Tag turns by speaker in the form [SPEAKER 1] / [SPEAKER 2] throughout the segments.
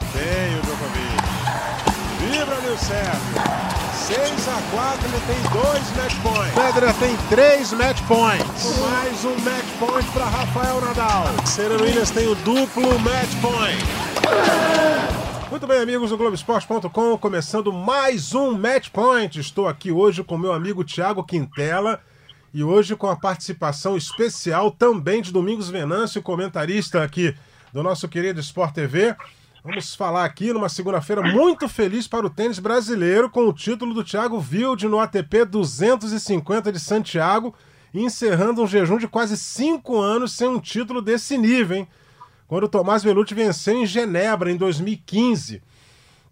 [SPEAKER 1] Tem o Djokovic. Vibra, Nil Sérgio. 6 a 4 ele tem dois match points. Federer tem três match points. Mais um match point para Rafael Nadal. Serena Williams tem o duplo match point. Muito bem, amigos do Globoesporte.com, começando mais um Match Point. Estou aqui hoje com meu amigo Thiago Quintela e hoje com a participação especial também de Domingos Venâncio, comentarista aqui do nosso querido Sport TV. Vamos falar aqui numa segunda-feira muito feliz para o tênis brasileiro com o título do Thiago Wilde no ATP 250 de Santiago, encerrando um jejum de quase cinco anos sem um título desse nível, hein? Quando o Tomás Belucci venceu em Genebra em 2015.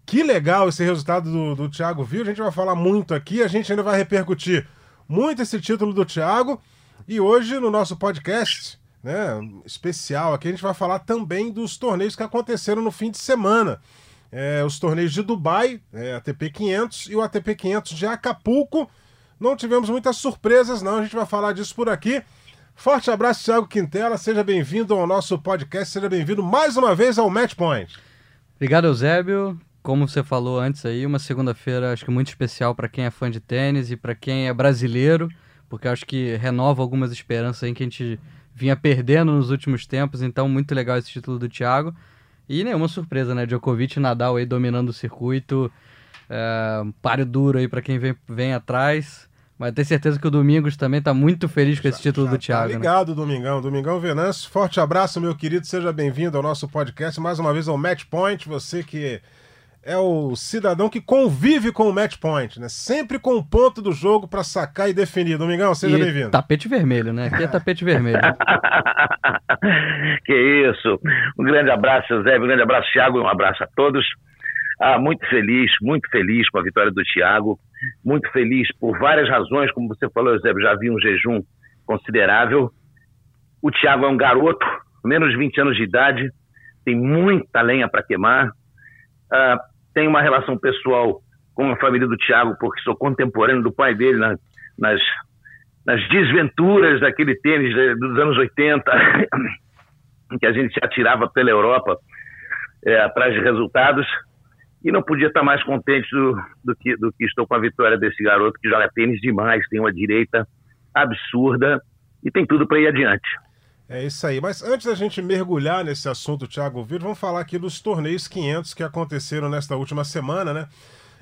[SPEAKER 1] Que legal esse resultado do, do Thiago Wilde, a gente vai falar muito aqui, a gente ainda vai repercutir muito esse título do Thiago e hoje no nosso podcast né, especial aqui, a gente vai falar também dos torneios que aconteceram no fim de semana. É, os torneios de Dubai, é, ATP 500 e o ATP 500 de Acapulco. Não tivemos muitas surpresas, não, a gente vai falar disso por aqui. Forte abraço, Thiago Quintela, seja bem-vindo ao nosso podcast, seja bem-vindo mais uma vez ao Match Point.
[SPEAKER 2] Obrigado, Eusébio. Como você falou antes aí, uma segunda-feira acho que muito especial para quem é fã de tênis e para quem é brasileiro, porque acho que renova algumas esperanças aí que a gente vinha perdendo nos últimos tempos, então muito legal esse título do Thiago. E nenhuma surpresa, né? Djokovic e Nadal aí dominando o circuito. É, um páreo duro aí para quem vem, vem atrás. Mas tenho certeza que o Domingos também está muito feliz com esse título
[SPEAKER 1] já
[SPEAKER 2] do Thiago.
[SPEAKER 1] Tá ligado, né? Domingão. Domingão Venâncio, forte abraço, meu querido. Seja bem-vindo ao nosso podcast. Mais uma vez ao Match Point. Você que é o cidadão que convive com o match point, né? Sempre com o ponto do jogo para sacar e definir. Domingão, seja bem-vindo.
[SPEAKER 2] Tapete vermelho, né? Aqui é tapete vermelho.
[SPEAKER 3] que isso. Um grande abraço, José. Um grande abraço, Thiago. Um abraço a todos. Ah, muito feliz, muito feliz com a vitória do Thiago. Muito feliz por várias razões, como você falou, José. Já vi um jejum considerável. O Thiago é um garoto, menos de 20 anos de idade, tem muita lenha para queimar. Ah, tenho uma relação pessoal com a família do Thiago, porque sou contemporâneo do pai dele na, nas, nas desventuras daquele tênis dos anos 80, que a gente se atirava pela Europa é, atrás de resultados. E não podia estar mais contente do, do, que, do que estou com a vitória desse garoto que joga tênis demais, tem uma direita absurda e tem tudo para ir adiante.
[SPEAKER 1] É isso aí. Mas antes da gente mergulhar nesse assunto, Thiago Viro, vamos falar aqui dos torneios 500 que aconteceram nesta última semana, né?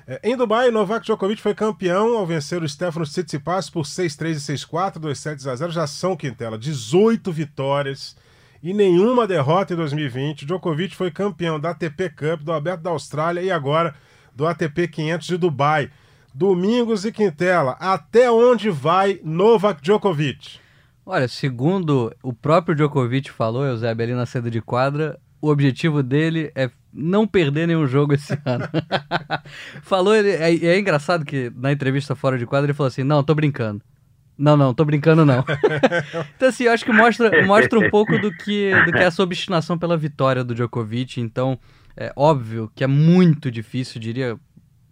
[SPEAKER 1] É, em Dubai, Novak Djokovic foi campeão ao vencer o Stefano Tsitsipas por 6-3 e 6-4, 2-7 a 0. Já são, Quintela, 18 vitórias e nenhuma derrota em 2020. Djokovic foi campeão da ATP Cup, do Aberto da Austrália e agora do ATP 500 de Dubai. Domingos e Quintela, até onde vai Novak Djokovic?
[SPEAKER 2] Olha, segundo o próprio Djokovic falou, Eusébio, ali na saída de quadra, o objetivo dele é não perder nenhum jogo esse ano. falou, ele, é, é, engraçado que na entrevista fora de quadra ele falou assim: não, tô brincando. Não, não, tô brincando não. então, assim, eu acho que mostra, mostra um pouco do que, do que é essa obstinação pela vitória do Djokovic. Então, é óbvio que é muito difícil, diria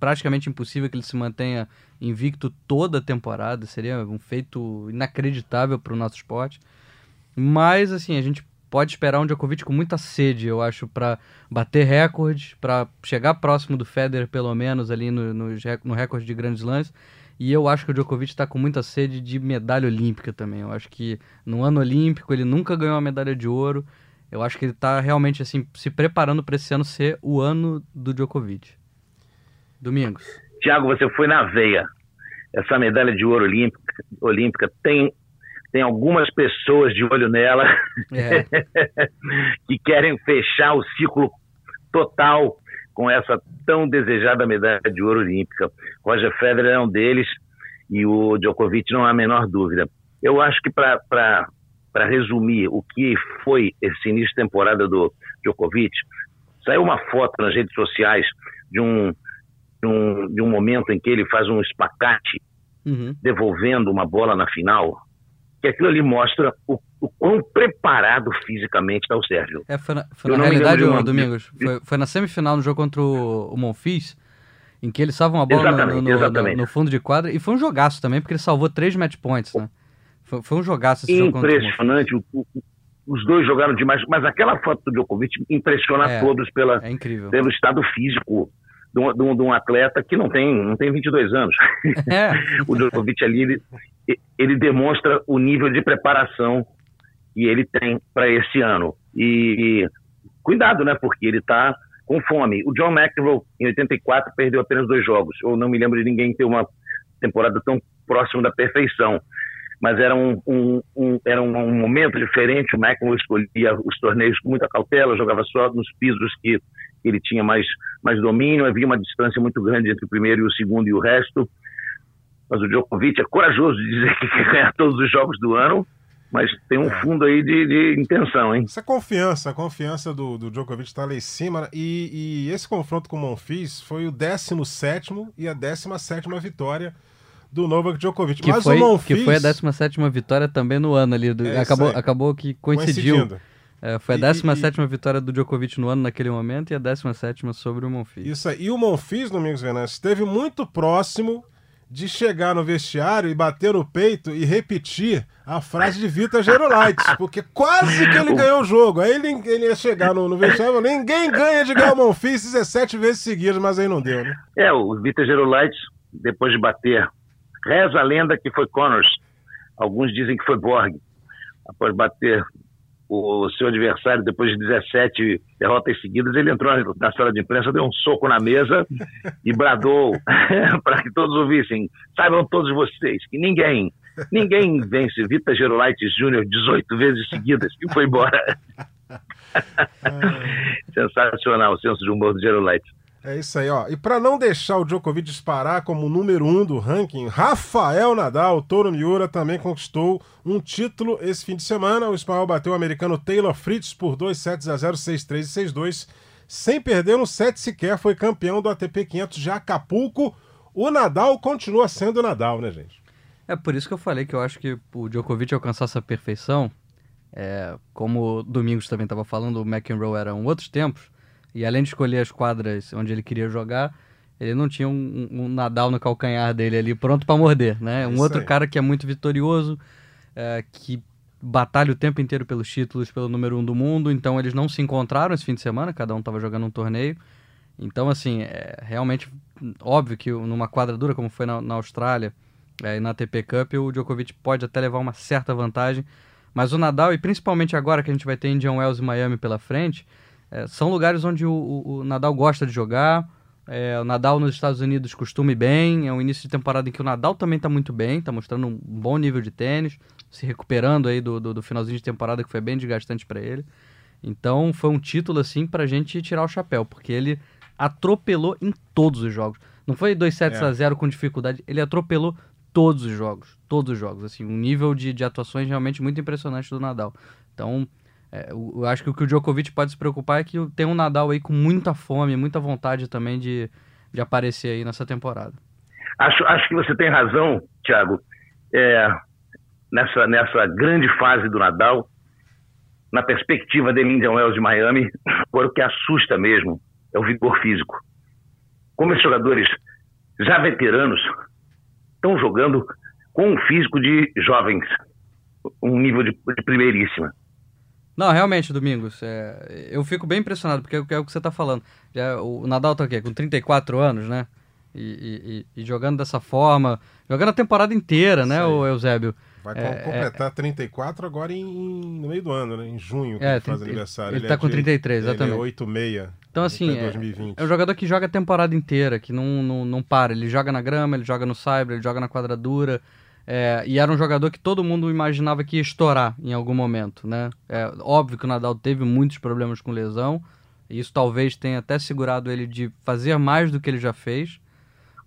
[SPEAKER 2] praticamente impossível que ele se mantenha invicto toda a temporada. Seria um feito inacreditável para o nosso esporte. Mas, assim, a gente pode esperar um Djokovic com muita sede, eu acho, para bater recorde, para chegar próximo do Federer, pelo menos, ali no, no, no recorde de grandes lances. E eu acho que o Djokovic está com muita sede de medalha olímpica também. Eu acho que no ano olímpico ele nunca ganhou uma medalha de ouro. Eu acho que ele está realmente assim se preparando para esse ano ser o ano do Djokovic. Domingos.
[SPEAKER 3] Tiago, você foi na veia. Essa medalha de ouro olímpica, olímpica tem, tem algumas pessoas de olho nela é. que querem fechar o ciclo total com essa tão desejada medalha de ouro olímpica. Roger Federer é um deles e o Djokovic não há a menor dúvida. Eu acho que para resumir o que foi esse início de temporada do Djokovic, saiu uma foto nas redes sociais de um um, de um momento em que ele faz um espacate uhum. devolvendo uma bola na final, que aquilo ali mostra o, o quão preparado fisicamente está o Sérgio.
[SPEAKER 2] É, foi na, foi na realidade, uma... Domingos, foi, foi, na semifinal no jogo contra o, o Monfils, em que ele salva uma bola no, no, no, no, fundo de quadra, e foi um jogaço também, porque ele salvou três match points, né? Foi, foi um jogaço esse
[SPEAKER 3] Impressionante, o, o, os dois jogaram demais, mas aquela foto do Djokovic impressiona
[SPEAKER 2] É,
[SPEAKER 3] todos pela,
[SPEAKER 2] É incrível.
[SPEAKER 3] pelo estado físico de um, de um- de um atleta que não tem, não tem 22 anos.
[SPEAKER 2] É,
[SPEAKER 3] o Djokovic ali, ele, ele demonstra o nível de preparação que ele tem para esse ano. E, e cuidado, né? Porque ele está com fome. O John McEnroe, em 84, perdeu apenas dois jogos. Eu não me lembro de ninguém ter uma temporada tão próximo da perfeição. Mas era um, um- era um momento diferente. O McEnroe escolhia os torneios com muita cautela, jogava só nos pisos que ele tinha mais, mais domínio. Havia uma distância muito grande entre o primeiro e o segundo e o resto mas o Djokovic é corajoso de dizer que quer ganhar todos os jogos do ano, mas tem um fundo aí de, de intenção, hein?
[SPEAKER 1] Essa confiança, a confiança do, do Djokovic está lá em cima. E, e esse confronto com o Monfils foi o 17 e a 17 vitória do Novak Djokovic.
[SPEAKER 2] que,
[SPEAKER 1] Mas
[SPEAKER 2] foi,
[SPEAKER 1] o Monfils,
[SPEAKER 2] que foi a 17 vitória também no ano ali. do-
[SPEAKER 1] É
[SPEAKER 2] acabou, acabou que coincidiu.
[SPEAKER 1] coincidindo.
[SPEAKER 2] É, foi a
[SPEAKER 1] E-
[SPEAKER 2] 17 vitória do Djokovic no ano naquele momento e a 17 sobre o Monfils.
[SPEAKER 1] Isso aí. E o Monfils, Domingos Venâncio, esteve muito próximo de chegar no vestiário e bater no peito e repetir a frase de Vitor Gerolaitis, porque quase que ele ganhou o jogo. Aí ele, ele ia chegar no, no vestiário e falar, ninguém ganha de ganhar o Monfils 17 vezes seguidas, mas aí não deu, né?
[SPEAKER 3] É, o Vitor Gerolaitis, depois de bater, reza a lenda que foi Connors. Alguns dizem que foi Borg. Após bater o seu adversário, depois de 17 derrotas seguidas, ele entrou na sala de imprensa, deu um soco na mesa e bradou para que todos ouvissem. Saibam todos vocês que ninguém, ninguém vence Vitor Gerolaitis Júnior 18 vezes seguidas e foi embora. Sensacional o senso de humor do Gerolaitis.
[SPEAKER 1] É isso aí, ó. E para não deixar o Djokovic disparar como número um do ranking, Rafael Nadal, Toro Miura, também conquistou um título esse fim de semana. O espanhol bateu o americano Taylor Fritz por 2 sets a 0, 6-3 e 6-2. Sem perder um set sequer, foi campeão do ATP 500 de Acapulco. O Nadal continua sendo o Nadal, né, gente?
[SPEAKER 2] É por isso que eu falei que eu acho que o Djokovic alcançar essa perfeição, é, como o Domingos também estava falando, o McEnroe eram outros tempos, e além de escolher as quadras onde ele queria jogar, ele não tinha um, um Nadal no calcanhar dele ali pronto para morder, né? Um
[SPEAKER 1] Isso
[SPEAKER 2] outro
[SPEAKER 1] aí.
[SPEAKER 2] cara que é muito vitorioso, é, que batalha o tempo inteiro pelos títulos, pelo número um do mundo, então eles não se encontraram esse fim de semana, cada um estava jogando um torneio. Então, assim, é realmente óbvio que numa quadra dura, como foi na, na Austrália é, e na ATP Cup, o Djokovic pode até levar uma certa vantagem. Mas o Nadal, e principalmente agora que a gente vai ter Indian Wells e Miami pela frente, é, são lugares onde o, o- o Nadal gosta de jogar. É, o Nadal nos Estados Unidos costuma ir bem. É um início de temporada em que o Nadal também está muito bem, está mostrando um bom nível de tênis, se recuperando aí do, do, do finalzinho de temporada que foi bem desgastante para ele. Então foi um título assim pra gente tirar o chapéu, porque ele atropelou em todos os jogos. Não foi 2 sets
[SPEAKER 1] É.
[SPEAKER 2] a 0 com dificuldade, ele atropelou todos os jogos, todos os jogos, assim, um nível de, de atuações realmente muito impressionante do Nadal. Então, é, eu, acho que o que o Djokovic pode se preocupar é que tem um Nadal aí com muita fome, muita vontade também de, de aparecer aí nessa temporada.
[SPEAKER 3] Acho, acho que você tem razão, Thiago. É, nessa, nessa grande fase do Nadal, na perspectiva dele Indian Wells de Miami, agora o que assusta mesmo é o vigor físico. Como esses jogadores já veteranos estão jogando com um físico de jovens, um nível de, de primeiríssima.
[SPEAKER 2] Não, realmente, Domingos, é, eu fico bem impressionado, porque é o que é você tá falando. Já, o Nadal tá o quê? Com 34 anos, né? E, e- e- jogando dessa forma, jogando a temporada inteira, né, o Eusébio?
[SPEAKER 1] Vai
[SPEAKER 2] É,
[SPEAKER 1] com- completar 34 agora em, no meio do ano, né? Em junho, que
[SPEAKER 2] É,
[SPEAKER 1] ele faz
[SPEAKER 2] 30
[SPEAKER 1] aniversário.
[SPEAKER 2] ele tá
[SPEAKER 1] é
[SPEAKER 2] com
[SPEAKER 1] de-
[SPEAKER 2] 33,
[SPEAKER 1] Ele
[SPEAKER 2] exatamente.
[SPEAKER 1] é 86.
[SPEAKER 2] Então,
[SPEAKER 1] ele
[SPEAKER 2] assim,
[SPEAKER 1] tá em
[SPEAKER 2] é,
[SPEAKER 1] 2020.
[SPEAKER 2] é um jogador que joga a temporada inteira, que não, não, não para. Ele joga na grama, ele joga no cyber, ele joga na quadradura. É, e era um jogador que todo mundo imaginava que ia estourar em algum momento, né? É, óbvio que o Nadal teve muitos problemas com lesão. E isso talvez tenha até segurado ele de fazer mais do que ele já fez.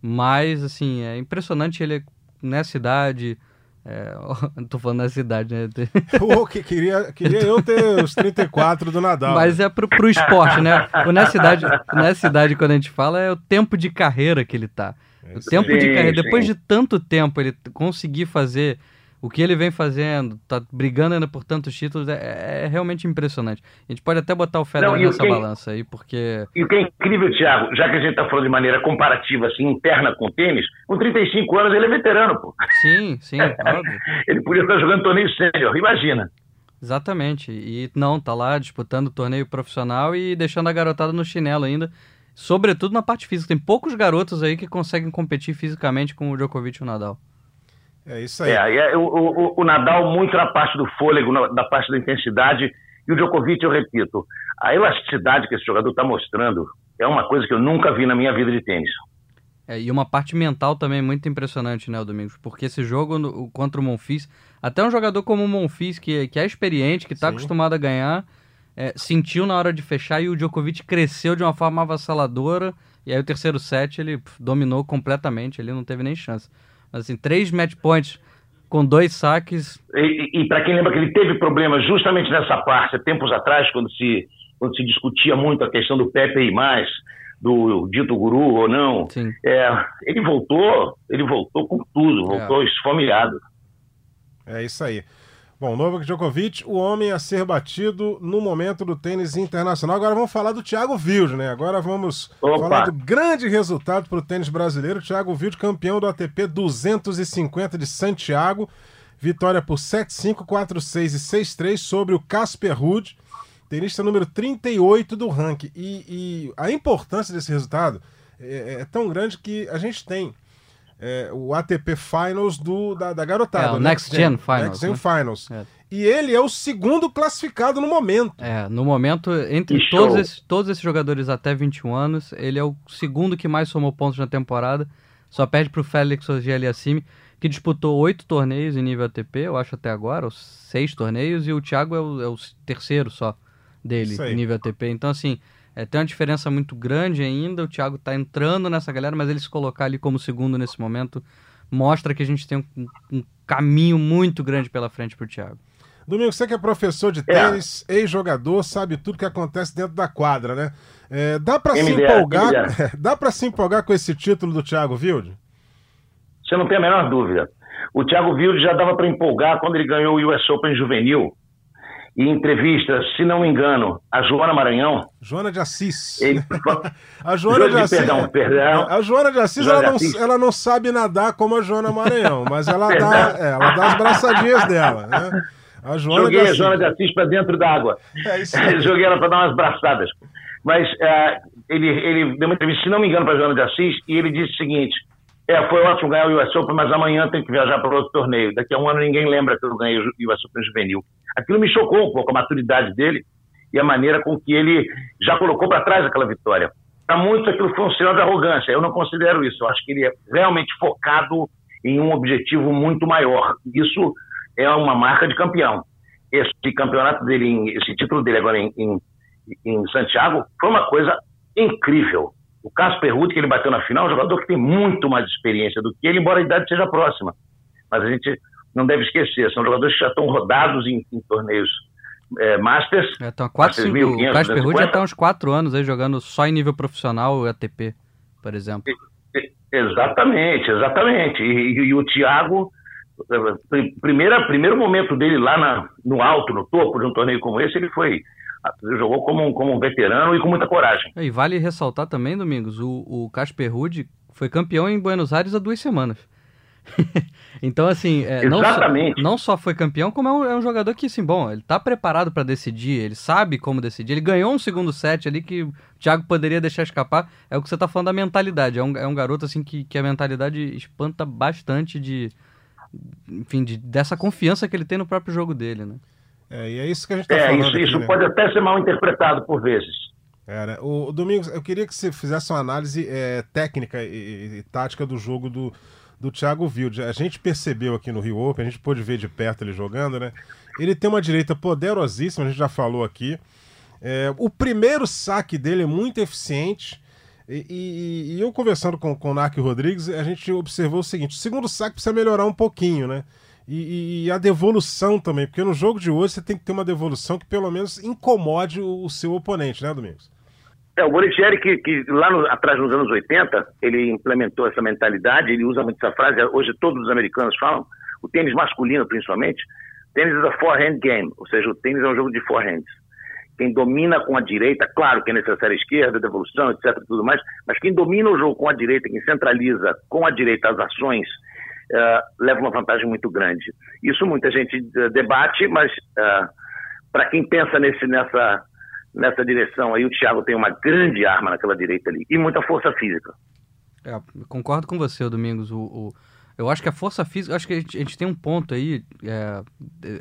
[SPEAKER 2] Mas, assim, é impressionante ele nessa idade. É, tô falando nessa idade, né?
[SPEAKER 1] Pô, que queria, queria eu ter os 34 do Nadal.
[SPEAKER 2] Mas é pro, pro esporte, né? O nessa idade, nessa idade, quando a gente fala, é o tempo de carreira que ele tá. O tempo de
[SPEAKER 3] Sim,
[SPEAKER 2] carreira.
[SPEAKER 3] sim.
[SPEAKER 2] Depois de tanto tempo ele conseguir fazer o que ele vem fazendo, tá brigando ainda por tantos títulos, é, é realmente impressionante. A gente pode até botar o Federer
[SPEAKER 3] Não,
[SPEAKER 2] nessa
[SPEAKER 3] quem-
[SPEAKER 2] balança aí, porque.
[SPEAKER 3] E o que é incrível, Thiago, já que a gente está falando de maneira comparativa, assim, interna com o tênis, com 35 anos ele é veterano, pô.
[SPEAKER 2] Sim, sim, óbvio.
[SPEAKER 3] Ele podia estar jogando torneio sênior, imagina.
[SPEAKER 2] Exatamente. E não, tá lá disputando torneio profissional e deixando a garotada no chinelo ainda. Sobretudo na parte física. Tem poucos garotos aí que conseguem competir fisicamente com o Djokovic e o Nadal.
[SPEAKER 3] É isso aí. É, é o, o, o, Nadal muito na parte do fôlego, na, na parte da intensidade. E o Djokovic, eu repito, a elasticidade que esse jogador está mostrando é uma coisa que eu nunca vi na minha vida de tênis.
[SPEAKER 2] É, e uma parte mental também muito impressionante, né, o Domingos? Porque esse jogo no, contra o Monfils, até um jogador como o Monfils, que, que é experiente, que está acostumado a ganhar, é, sentiu na hora de fechar e o Djokovic cresceu de uma forma avassaladora. E aí o terceiro set ele pff, dominou completamente, ele não teve nem chance. Assim, três match points com dois saques.
[SPEAKER 3] E, e para quem lembra que ele teve problemas justamente nessa parte, tempos atrás, quando se, quando se discutia muito a questão do Pepe e mais, do dito guru ou não, é, ele voltou, ele voltou com tudo, voltou é. esfomeado.
[SPEAKER 1] É isso aí. Bom, Novak Djokovic, o homem a ser batido no momento do tênis internacional. Agora vamos falar do Thiago Wilde, né? Agora vamos Opa. falar do grande resultado para o tênis brasileiro. Thiago Wilde, campeão do ATP 250 de Santiago. Vitória por 7-5, 4-6 e 6-3 sobre o Casper Ruud, tenista número 38 do ranking. E, e a importância desse resultado é, é tão grande que a gente tem é, o ATP Finals do, da, da garotada. É,
[SPEAKER 2] o Next, Next Gen, Gen, Finals.
[SPEAKER 1] Next Gen né? Finals. É. E ele é o segundo classificado no momento.
[SPEAKER 2] É, no momento, entre todos esses, todos esses jogadores até 21 anos, ele é o segundo que mais somou pontos na temporada. Só perde para o Félix Auger-Aliassime, que disputou oito torneios em nível ATP, eu acho até agora, ou seis torneios, e o Thiago é o, é o terceiro só dele em nível ATP. Então, assim, é, tem uma diferença muito grande ainda. O Thiago está entrando nessa galera, mas ele se colocar ali como segundo nesse momento mostra que a gente tem um, um caminho muito grande pela frente para o Thiago.
[SPEAKER 1] Domingo, você que é professor de é. tênis, é. ex-jogador, sabe tudo que acontece dentro da quadra, né? É, dá para se empolgar, dá para se empolgar com esse título do Thiago Wilde?
[SPEAKER 3] Você não tem a menor dúvida. O Thiago Wilde já dava para empolgar quando ele ganhou o US Open juvenil e entrevista, se não me engano, a Joana Maranhão.
[SPEAKER 1] Joana de Assis. Ele... a Joana de Assis.
[SPEAKER 3] Perdão, perdão.
[SPEAKER 1] A Joana de Assis, Joana ela, não, Assis. ela não sabe nadar como a Joana Maranhão, mas ela dá, é, ela dá as braçadinhas dela, né?
[SPEAKER 3] A Joana Joguei de a Joana de Assis para dentro d'água. É Joguei ela para dar umas braçadas. Mas uh, ele, ele deu uma entrevista, se não me engano, para a Joana de Assis, e ele disse o seguinte: é, foi ótimo ganhar o US Open, mas amanhã tem que viajar para outro torneio. Daqui a um ano ninguém lembra que eu ganhei o US Open juvenil. Aquilo me chocou um pouco, a maturidade dele e a maneira com que ele já colocou para trás aquela vitória. Para muitos aquilo foi um sinal de arrogância. Eu não considero isso. Eu acho que ele é realmente focado em um objetivo muito maior. Isso é uma marca de campeão. Esse campeonato dele, esse título dele agora em, em, em Santiago, foi uma coisa incrível. O Casper Ruud, que ele bateu na final, é um jogador que tem muito mais experiência do que ele, embora a idade seja próxima. Mas a gente não deve esquecer, são jogadores que já estão rodados em, em torneios é, Masters.
[SPEAKER 2] É, então, quatro, Masters 5, 1500, o Casper Ruud já está uns quatro anos aí jogando só em nível profissional o ATP, por exemplo.
[SPEAKER 3] E, exatamente, exatamente. E, e, o Thiago, é, primeira, primeiro momento dele lá na, no alto, no topo de um torneio como esse, ele foi jogou como um, como um veterano e com muita coragem.
[SPEAKER 2] E vale ressaltar também, Domingos, o, Casper Ruud foi campeão em Buenos Aires há duas semanas. então, assim, é, não, só, não, só, foi campeão, como é um, é um, jogador que, assim, bom, ele tá preparado para decidir, ele sabe como decidir. Ele ganhou um segundo set ali que o Thiago poderia deixar escapar. É o que você tá falando da mentalidade. É um, é um garoto, assim, que, que a mentalidade espanta bastante de. Enfim, de, dessa confiança que ele tem no próprio jogo dele, né?
[SPEAKER 1] É, e é isso que a gente está é, falando.
[SPEAKER 3] Isso, aqui, isso né? pode até ser mal interpretado por vezes.
[SPEAKER 1] É, né? o, o, Domingos, eu queria que você fizesse uma análise é, técnica e, e, tática do jogo do, do Thiago Wilde. A gente percebeu aqui no Rio Open, a gente pôde ver de perto ele jogando, né? Ele tem uma direita poderosíssima, a gente já falou aqui. É, o primeiro saque dele é muito eficiente. E, e, e eu conversando com, com o Narco Rodrigues, a gente observou o seguinte: o segundo saque precisa melhorar um pouquinho, né? E, e, a devolução também, porque no jogo de hoje você tem que ter uma devolução que pelo menos incomode o, o seu oponente, né, Domingos?
[SPEAKER 3] É, o Bonicelli, que, que lá no, atrás, nos anos 80, ele implementou essa mentalidade, ele usa muito essa frase, hoje todos os americanos falam, o tênis masculino principalmente, tênis é a forehand game, ou seja, o tênis é um jogo de forehands. Quem domina com a direita, claro que é necessária a esquerda, devolução, etc, tudo mais, mas quem domina o jogo com a direita, quem centraliza com a direita as ações uh, leva uma vantagem muito grande. Isso muita gente uh, debate, mas uh, para quem pensa nesse, nessa, nessa direção aí, o Thiago tem uma grande arma naquela direita ali e muita força física.
[SPEAKER 2] É, concordo com você, Domingos. O, o, eu acho que a força física, acho que a gente, a gente tem um ponto aí. É,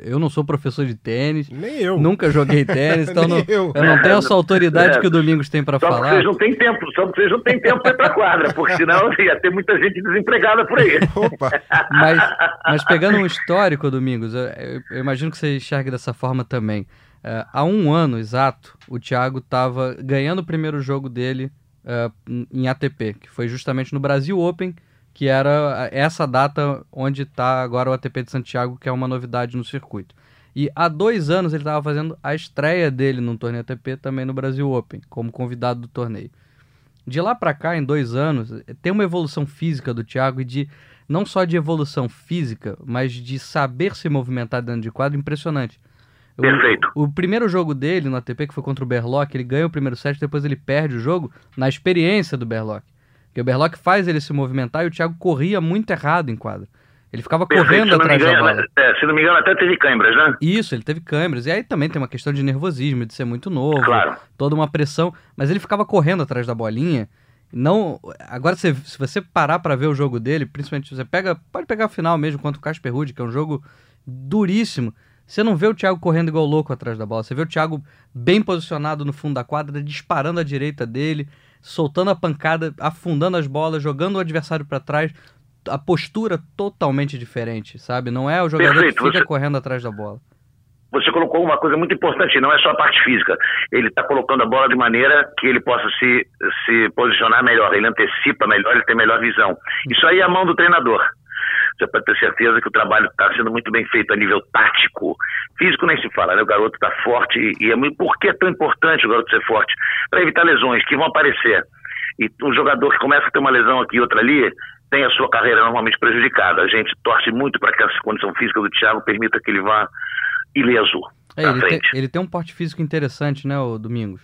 [SPEAKER 2] eu não sou professor de tênis.
[SPEAKER 1] Nem eu.
[SPEAKER 2] Nunca joguei tênis, então não, eu. eu. não tenho essa autoridade é, que o Domingos tem para falar. Só
[SPEAKER 3] vocês não têm tempo, só vocês não têm tempo para ir pra quadra, porque senão ia ter muita gente desempregada por aí. Opa.
[SPEAKER 2] Mas, mas pegando um histórico, Domingos, eu, eu imagino que você enxergue dessa forma também. Uh, há um ano exato, o Thiago estava ganhando o primeiro jogo dele uh, em ATP, que foi justamente no Brasil Open que era essa data onde está agora o ATP de Santiago, que é uma novidade no circuito. E há dois anos ele estava fazendo a estreia dele no torneio ATP também no Brasil Open, como convidado do torneio. De lá para cá, em dois anos, tem uma evolução física do Thiago e de não só de evolução física, mas de saber se movimentar dentro de quadro impressionante.
[SPEAKER 3] Perfeito.
[SPEAKER 2] O, o, primeiro jogo dele no ATP, que foi contra o Berlock, ele ganha o primeiro set, depois ele perde o jogo na experiência do Berlock. Porque o Berlock faz ele se movimentar e o Thiago corria muito errado em quadra. Ele ficava Perfeito, correndo atrás engano, da bola.
[SPEAKER 3] É, se não me engano, até teve câimbras, né?
[SPEAKER 2] Isso, ele teve câimbras. E aí também tem uma questão de nervosismo, de ser muito novo, claro. toda uma pressão. Mas ele ficava correndo atrás da bolinha. Não, agora se, se você parar para ver o jogo dele, principalmente você pega, pode pegar a final mesmo contra o Casper Ruud, que é um jogo duríssimo. Você não vê o Thiago correndo igual louco atrás da bola. Você vê o Thiago bem posicionado no fundo da quadra, disparando à direita dele soltando a pancada, afundando as bolas, jogando o adversário para trás. A postura totalmente diferente, sabe? Não é o jogador Perfeito. que fica você... correndo atrás da bola.
[SPEAKER 3] Você colocou uma coisa muito importante, não é só a parte física. Ele está colocando a bola de maneira que ele possa se, se posicionar melhor, ele antecipa melhor, ele tem melhor visão. Isso aí é a mão do treinador você pode ter certeza que o trabalho está sendo muito bem feito a nível tático. Físico nem se fala, né? O garoto está forte e, é muito, por que é tão importante o garoto ser forte? Para evitar lesões que vão aparecer. E um jogador que começa a ter uma lesão aqui e outra ali, tem a sua carreira normalmente prejudicada. A gente torce muito para que essa condição física do Thiago permita que ele vá ileso.
[SPEAKER 2] É, ele, tem, ele, tem, um porte físico interessante, né, o Domingos?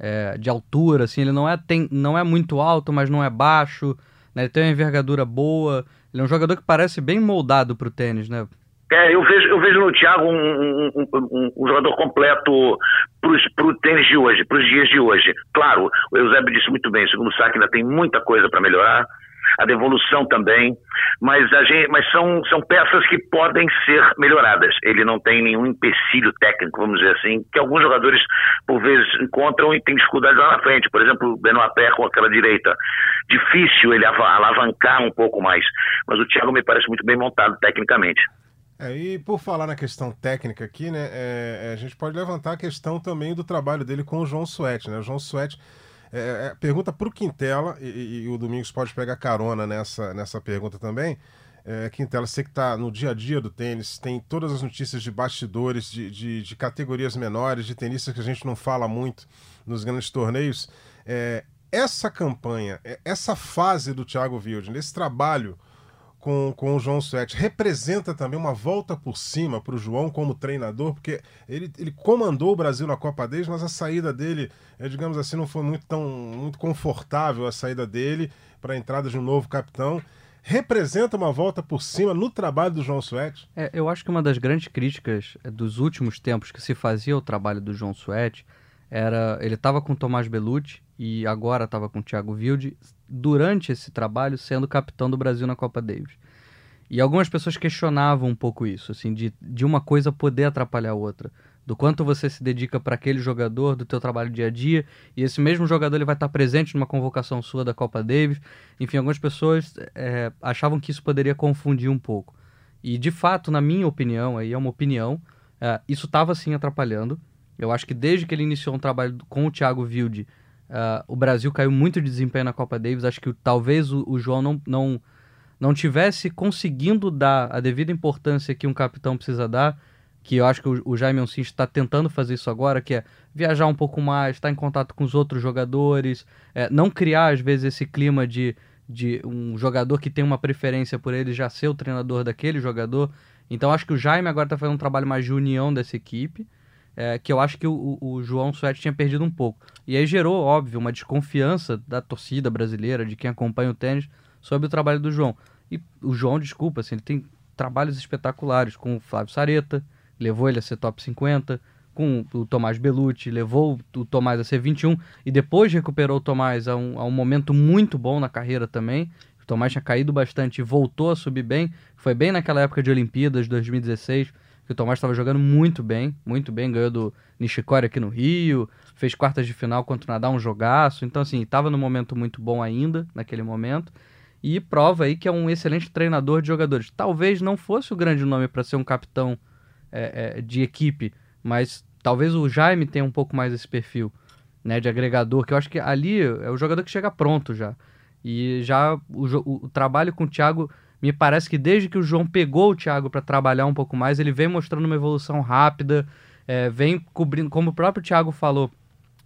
[SPEAKER 2] É, de altura, assim, ele não é, tem, não é muito alto, mas não é baixo, né, ele tem uma envergadura boa. Ele é um jogador que parece bem moldado para o tênis, né?
[SPEAKER 3] É, eu vejo, eu vejo no Thiago um, um, um, um jogador completo para o tênis de hoje, para os dias de hoje. Claro, o Eusébio disse muito bem, o segundo saque ainda tem muita coisa para melhorar, a devolução também, mas, a gente, mas são, são peças que podem ser melhoradas. Ele não tem nenhum empecilho técnico, vamos dizer assim, que alguns jogadores por vezes encontram e têm dificuldade lá na frente. Por exemplo, o Benoit Pé com aquela direita. Difícil ele alavancar um pouco mais, mas o Thiago me parece muito bem montado tecnicamente.
[SPEAKER 1] É, e por falar na questão técnica aqui, né, é, é a gente pode levantar a questão também do trabalho dele com o João Suete, né? O João Suete é, é, pergunta para o Quintela, e, e, o Domingos pode pegar carona nessa, nessa pergunta também. É, Quintela, você que está no dia a dia do tênis, tem todas as notícias de bastidores, de, de, de, categorias menores, de tenistas que a gente não fala muito nos grandes torneios. É, essa campanha, é, essa fase do Thiago Wilde, esse trabalho com, com o João Suete representa também uma volta por cima para o João como treinador, porque ele, ele comandou o Brasil na Copa Davis, mas a saída dele, é, digamos assim, não foi muito tão muito confortável a saída dele para a entrada de um novo capitão. Representa uma volta por cima no trabalho do João Suete?
[SPEAKER 2] É, eu acho que uma das grandes críticas é, dos últimos tempos que se fazia ao trabalho do João Suete era ele estava com Tomás Belucci e agora estava com Thiago Wilde durante esse trabalho sendo capitão do Brasil na Copa Davis. E algumas pessoas questionavam um pouco isso, assim, de, de uma coisa poder atrapalhar a outra. Do quanto você se dedica para aquele jogador, do teu trabalho dia a dia, e esse mesmo jogador ele vai estar presente numa convocação sua da Copa Davis. Enfim, algumas pessoas é, achavam que isso poderia confundir um pouco. E de fato, na minha opinião, aí é uma opinião, é, isso estava sim atrapalhando. Eu acho que desde que ele iniciou um trabalho com o Thiago Wilde, Uh, o Brasil caiu muito de desempenho na Copa Davis. Acho que talvez o, o, João não, não, não tivesse conseguindo dar a devida importância que um capitão precisa dar. Que eu acho que o, o Jaime Oncin está tentando fazer isso agora, que é viajar um pouco mais, estar em contato com os outros jogadores, é, não criar às vezes esse clima de, de um jogador que tem uma preferência por ele já ser o treinador daquele jogador. Então acho que o Jaime agora está fazendo um trabalho mais de união dessa equipe é, que eu acho que o, o João Suete tinha perdido um pouco. E aí gerou, óbvio, uma desconfiança da torcida brasileira, de quem acompanha o tênis, sobre o trabalho do João. E o João, desculpa, assim, ele tem trabalhos espetaculares com o Flávio Sareta, levou ele a ser top 50, com o Tomás Belucci, levou o Tomás a ser 21 e depois recuperou o Tomás a um, a um momento muito bom na carreira também. O Tomás tinha caído bastante e voltou a subir bem. Foi bem naquela época de Olimpíadas, 2016, que o Tomás estava jogando muito bem, muito bem, ganhou do Nishikori aqui no Rio, fez quartas de final contra o Nadal, um jogaço. Então, assim, estava num momento muito bom ainda, naquele momento. E prova aí que é um excelente treinador de jogadores. Talvez não fosse o grande nome para ser um capitão é, é, de equipe, mas talvez o Jaime tenha um pouco mais esse perfil, né, de agregador, que eu acho que ali é o jogador que chega pronto já. E já o, o, o trabalho com o Thiago, me parece que desde que o João pegou o Thiago para trabalhar um pouco mais, ele vem mostrando uma evolução rápida, é, vem cobrindo, como o próprio Thiago falou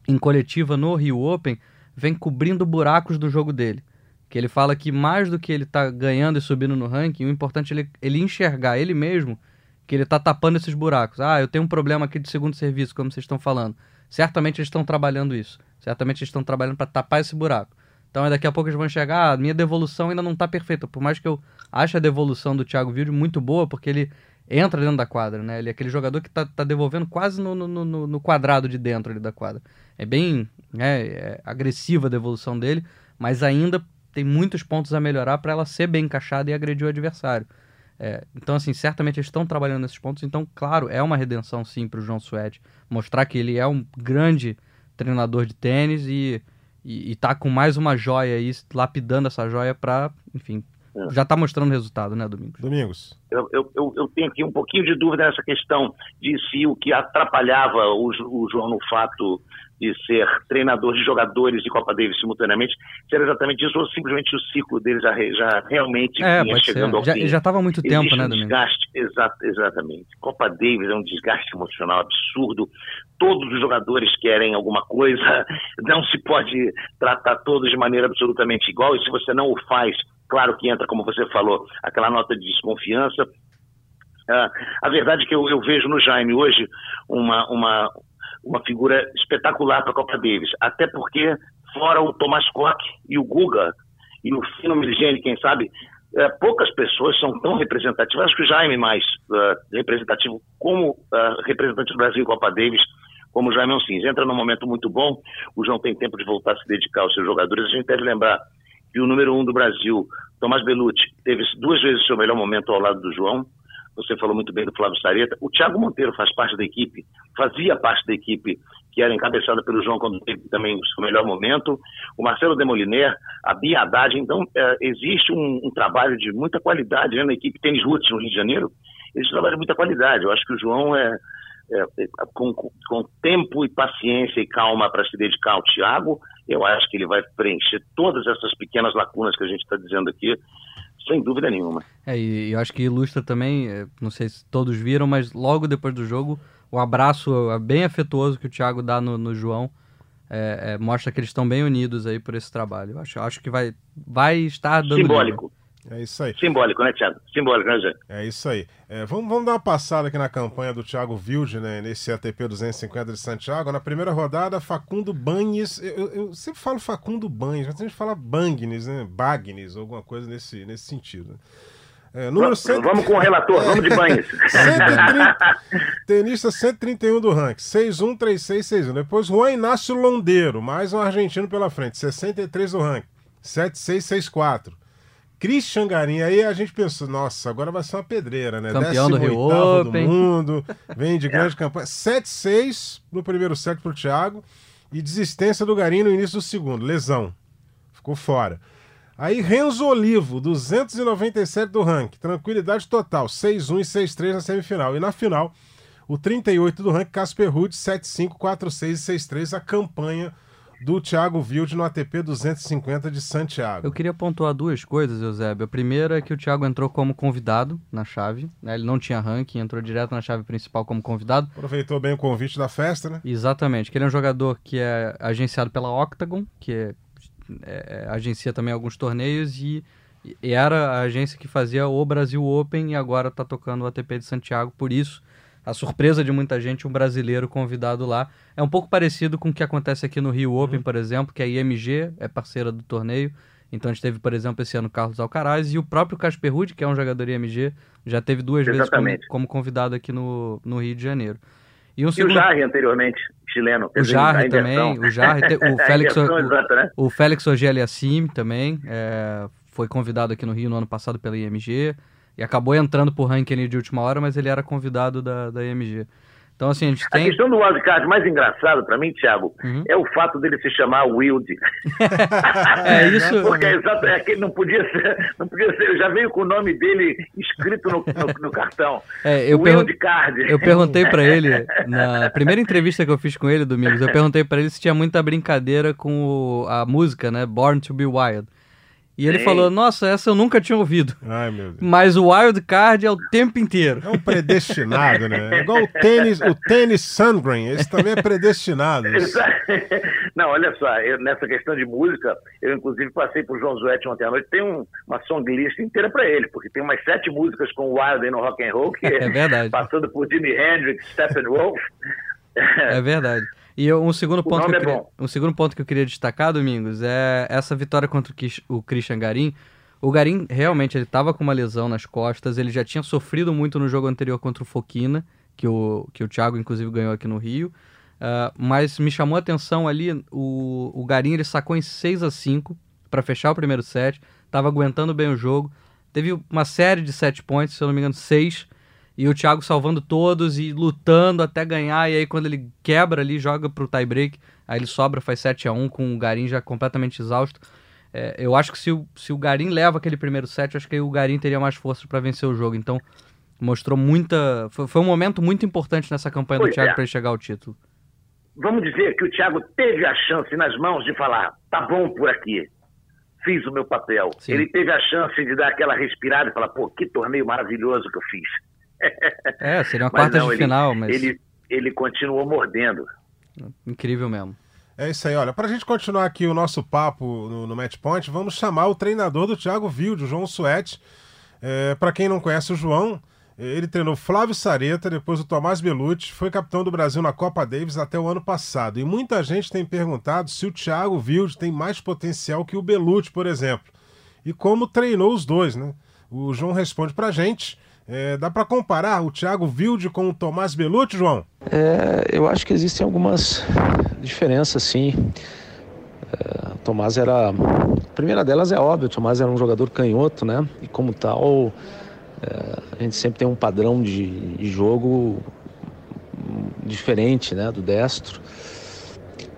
[SPEAKER 2] em coletiva no Rio Open, vem cobrindo buracos do jogo dele. Que ele fala que mais do que ele tá ganhando e subindo no ranking, o importante é ele, ele enxergar ele mesmo que ele está tapando esses buracos. Ah, eu tenho um problema aqui de segundo serviço, como vocês estão falando. Certamente eles estão trabalhando isso. Certamente eles estão trabalhando para tapar esse buraco. Então daqui a pouco eles vão enxergar, ah, minha devolução ainda não está perfeita. Por mais que eu ache a devolução do Thiago Wilde muito boa, porque ele entra dentro da quadra, né? Ele é aquele jogador que está tá devolvendo quase no, no, no, no, quadrado de dentro ali da quadra. É bem né, é agressiva a devolução dele, mas ainda tem muitos pontos a melhorar para ela ser bem encaixada e agredir o adversário. É, então, assim, certamente eles estão trabalhando nesses pontos. Então, claro, é uma redenção, sim, para o João Suede. Mostrar que ele é um grande treinador de tênis e, e, e tá com mais uma joia aí, lapidando essa joia para, enfim, é. já está mostrando resultado, né, Domingos?
[SPEAKER 1] Domingos.
[SPEAKER 3] Eu, eu, eu, tenho aqui um pouquinho de dúvida nessa questão de se o que atrapalhava o, o João no fato de ser treinador de jogadores de Copa Davis simultaneamente, se era exatamente isso ou simplesmente o ciclo dele já, já realmente
[SPEAKER 2] é, vinha chegando ser. ao fim. Já estava há muito
[SPEAKER 3] Existe
[SPEAKER 2] tempo, né,
[SPEAKER 3] um desgaste, exato, exatamente. Copa Davis é um desgaste emocional absurdo. Todos os jogadores querem alguma coisa, não se pode tratar todos de maneira absolutamente igual, e se você não o faz, claro que entra, como você falou, aquela nota de desconfiança, Uh, a verdade é que eu, eu, vejo no Jaime hoje uma, uma, uma figura espetacular para a Copa Davis. Até porque, fora o Thomas Koch e o Guga, e o Fino Mirgeni, quem sabe, é, poucas pessoas são tão representativas. Acho que o Jaime mais uh, representativo como uh, representante do Brasil em Copa Davis, como o Jaime Oncins. Entra num momento muito bom, o João tem tempo de voltar a se dedicar aos seus jogadores. A gente deve lembrar que o número um do Brasil, Tomás Belucci, teve duas vezes o seu melhor momento ao lado do João você falou muito bem do Flávio Sareta. O Thiago Monteiro faz parte da equipe, fazia parte da equipe que era encabeçada pelo João quando teve também o seu melhor momento. O Marcelo Demoliner, a Bia Haddad. Então, é, existe um, um, trabalho de muita qualidade né, na equipe Tênis Roots no Rio de Janeiro. Existe um trabalho de muita qualidade. Eu acho que o João é, é, é com, com, tempo e paciência e calma para se dedicar ao Thiago, eu acho que ele vai preencher todas essas pequenas lacunas que a gente está dizendo aqui sem dúvida nenhuma.
[SPEAKER 2] É, e eu acho que ilustra também, é, não sei se todos viram, mas logo depois do jogo, o abraço é, bem afetuoso que o Thiago dá no, no João é, é, mostra que eles estão bem unidos aí por esse trabalho. Eu acho, acho que vai, vai estar dando.
[SPEAKER 3] Simbólico.
[SPEAKER 1] É isso aí.
[SPEAKER 3] Simbólico, né, Thiago? Simbólico, né, Zé?
[SPEAKER 1] É isso aí. É, vamos, vamos dar uma passada aqui na campanha do Thiago Wilde, né, nesse ATP 250 de Santiago. Na primeira rodada, Facundo Banhes. Eu, eu sempre falo Facundo Banhes, mas a gente fala Bagnes, né? Bagnes, alguma coisa nesse, nesse sentido.
[SPEAKER 3] É, número vamos, vamos com o relator, vamos de Banhes. 130,
[SPEAKER 1] tenista 131 do ranking, 6-1, 3-6, 6-1. Depois Juan Inácio Londeiro, mais um argentino pela frente, 63 do ranking, 7-6, 6-4. Christian Garim, aí a gente pensou, nossa, agora vai ser uma pedreira, né?
[SPEAKER 2] Campeão do Rio Open.
[SPEAKER 1] do mundo, vem de grande campanha. 7-6 no primeiro set pro Thiago e desistência do Garim no início do segundo, lesão. Ficou fora. Aí Renzo Olivo, 297 do ranking, tranquilidade total, 6-1 e 6-3 na semifinal. E na final, o 38 do ranking, Casper Ruud, 7-5, 4-6 e 6-3, a campanha do Thiago Wilde no ATP 250 de Santiago.
[SPEAKER 2] Eu queria pontuar duas coisas, Eusébio. A primeira é que o Thiago entrou como convidado na chave, né? ele não tinha ranking, entrou direto na chave principal como convidado.
[SPEAKER 1] Aproveitou bem o convite da festa, né?
[SPEAKER 2] Exatamente, que ele é um jogador que é agenciado pela Octagon, que é, é, é agencia também alguns torneios e, e era a agência que fazia o Brasil Open e agora está tocando o ATP de Santiago, por isso a surpresa de muita gente, um brasileiro convidado lá. É um pouco parecido com o que acontece aqui no Rio Open, uhum. por exemplo, que a IMG é parceira do torneio. Então a gente teve, por exemplo, esse ano Carlos Alcaraz e o próprio Casper Ruud, que é um jogador IMG, já teve duas Exatamente. vezes como, como, convidado aqui no, no Rio de Janeiro.
[SPEAKER 3] E, um segundo... e o Jarre anteriormente, chileno.
[SPEAKER 2] O Jarre também, o Jarre, o Félix, o, né? o Félix Ogeliassim também, é, foi convidado aqui no Rio no ano passado pela IMG e acabou entrando por ranking de última hora, mas ele era convidado da, da IMG. Então, assim, a gente tem.
[SPEAKER 3] A questão do wildcard mais engraçado para mim, Thiago, uhum. é o fato dele se chamar Wild.
[SPEAKER 2] é isso.
[SPEAKER 3] Porque é exato, é que não podia ser, não podia ser, já veio com o nome dele escrito no, no, no cartão.
[SPEAKER 2] É, eu Wild Card. Eu perguntei para ele, na primeira entrevista que eu fiz com ele, Domingos, eu perguntei para ele se tinha muita brincadeira com o, a música, né? Born to be Wild. E ele Sim. falou: Nossa, essa eu nunca tinha ouvido. Ai, meu Deus. Mas o wild card é o tempo inteiro.
[SPEAKER 1] É um predestinado, né? É igual o tênis, o tênis Sandgren, esse também é predestinado.
[SPEAKER 3] Não, olha só, eu, nessa questão de música, eu inclusive passei por João Zuetti ontem à noite, tem um, uma song list inteira para ele, porque tem umas sete músicas com o Wild aí no rock and roll, que é verdade. passando por Jimi Hendrix, Steppenwolf.
[SPEAKER 2] É verdade. E um segundo, ponto que eu é queria, um segundo ponto que eu queria destacar, Domingos, é essa vitória contra o Christian Garim. O Garim realmente ele estava com uma lesão nas costas, ele já tinha sofrido muito no jogo anterior contra o Foquina, que o, que o Thiago inclusive ganhou aqui no Rio. Uh, mas me chamou a atenção ali, o, o Garim ele sacou em 6 a 5 para fechar o primeiro set, estava aguentando bem o jogo. Teve uma série de set points, se eu não me engano, 6 e o Thiago salvando todos e lutando até ganhar. E aí, quando ele quebra ali, joga pro tie-break, aí ele sobra, faz 7 a 1 com o Garim já completamente exausto. É, eu acho que se o, se o Garim leva aquele primeiro set, acho que o Garim teria mais força para vencer o jogo. Então, mostrou muita. Foi, foi, um momento muito importante nessa campanha pois do Thiago é. para ele chegar ao título.
[SPEAKER 3] Vamos dizer que o Thiago teve a chance nas mãos de falar: tá bom por aqui, fiz o meu papel. Sim. Ele teve a chance de dar aquela respirada e falar: pô, que torneio maravilhoso que eu fiz.
[SPEAKER 2] É, seria uma quarta de ele, final, mas.
[SPEAKER 3] Ele, ele continuou mordendo.
[SPEAKER 2] Incrível mesmo.
[SPEAKER 1] É isso aí, olha, para a gente continuar aqui o nosso papo no, no Match Point, vamos chamar o treinador do Thiago Vilde, o João Suete. É, para quem não conhece o João, ele treinou Flávio Sareta, depois o Tomás Belucci, foi capitão do Brasil na Copa Davis até o ano passado. E muita gente tem perguntado se o Thiago Vilde tem mais potencial que o Belucci, por exemplo. E como treinou os dois, né? O João responde pra gente é, dá para comparar o Thiago Wilde com o Tomás Belucci, João?
[SPEAKER 4] É, eu acho que existem algumas diferenças, sim. É, Tomás era. A primeira delas é óbvio, o Tomás era um jogador canhoto, né? E como tal, é, a gente sempre tem um padrão de, de jogo diferente, né? Do destro.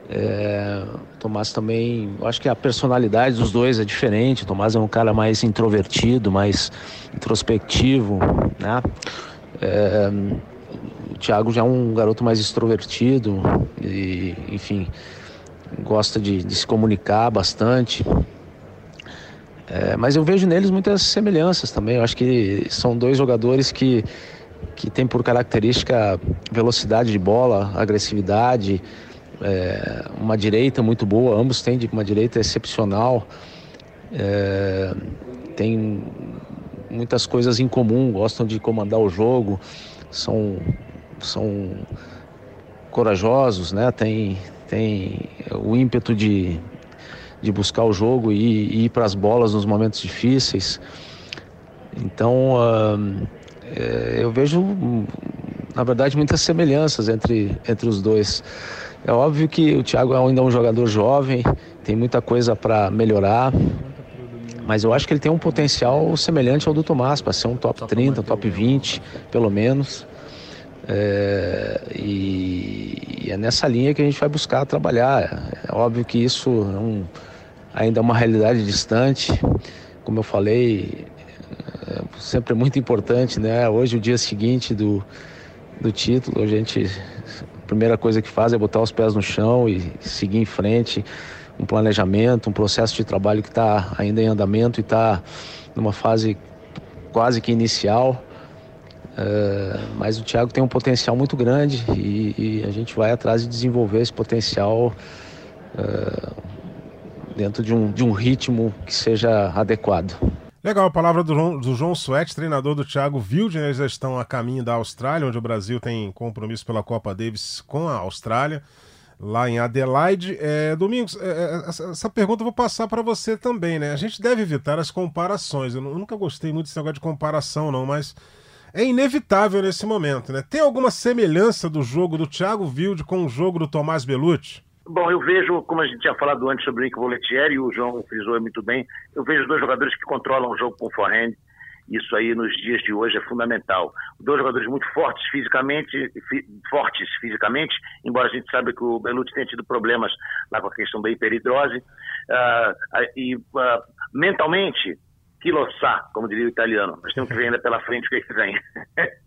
[SPEAKER 4] É, o Tomás também, eu acho que a personalidade dos dois é diferente. O Tomás é um cara mais introvertido, mais introspectivo, né? É, o Thiago já é um garoto mais extrovertido e, enfim, gosta de, de se comunicar bastante. É, mas eu vejo neles muitas semelhanças também. Eu acho que são dois jogadores que, que têm por característica velocidade de bola, agressividade, é, uma direita muito boa, ambos têm uma direita excepcional, é, tem muitas coisas em comum, gostam de comandar o jogo, são, são corajosos, né? tem, tem o ímpeto de, de buscar o jogo e, e ir para as bolas nos momentos difíceis. Então, uh, eu vejo, na verdade, muitas semelhanças entre, entre os dois. É óbvio que o Thiago ainda é um jogador jovem, tem muita coisa para melhorar, mas eu acho que ele tem um potencial semelhante ao do Tomás, para ser um top 30, top 20, pelo menos. É, e, e, é nessa linha que a gente vai buscar trabalhar. É óbvio que isso é um, ainda é uma realidade distante. Como eu falei, é sempre é muito importante, né? Hoje, o dia seguinte do, do título, a gente a primeira coisa que faz é botar os pés no chão e seguir em frente. Um planejamento, um processo de trabalho que está ainda em andamento e está numa fase quase que inicial. Uh, mas o Thiago tem um potencial muito grande e, e, a gente vai atrás de desenvolver esse potencial uh, dentro de um, de um ritmo que seja adequado.
[SPEAKER 1] Legal, a palavra do João, do João treinador do Thiago Wildner. Eles já estão a caminho da Austrália, onde o Brasil tem compromisso pela Copa Davis com a Austrália, lá em Adelaide. É, Domingos, é, é essa pergunta eu vou passar para você também, né? A gente deve evitar as comparações. Eu nunca gostei muito desse negócio de comparação, não, mas é inevitável nesse momento, né? Tem alguma semelhança do jogo do Thiago Wilde com o jogo do Tomás Belucci?
[SPEAKER 3] Bom, eu vejo, como a gente tinha falado antes sobre o Nick Voletieri, e o João frisou muito bem, eu vejo dois jogadores que controlam o jogo com forehand. Isso aí nos dias de hoje é fundamental. Dois jogadores muito fortes fisicamente, fi, fortes fisicamente, embora a gente saiba que o Belucci tenha tido problemas lá com a questão da hiperidrose. Uh, e uh, mentalmente, quilossá, como diria o italiano. Nós temos que ver ainda pela frente o que, é que vem.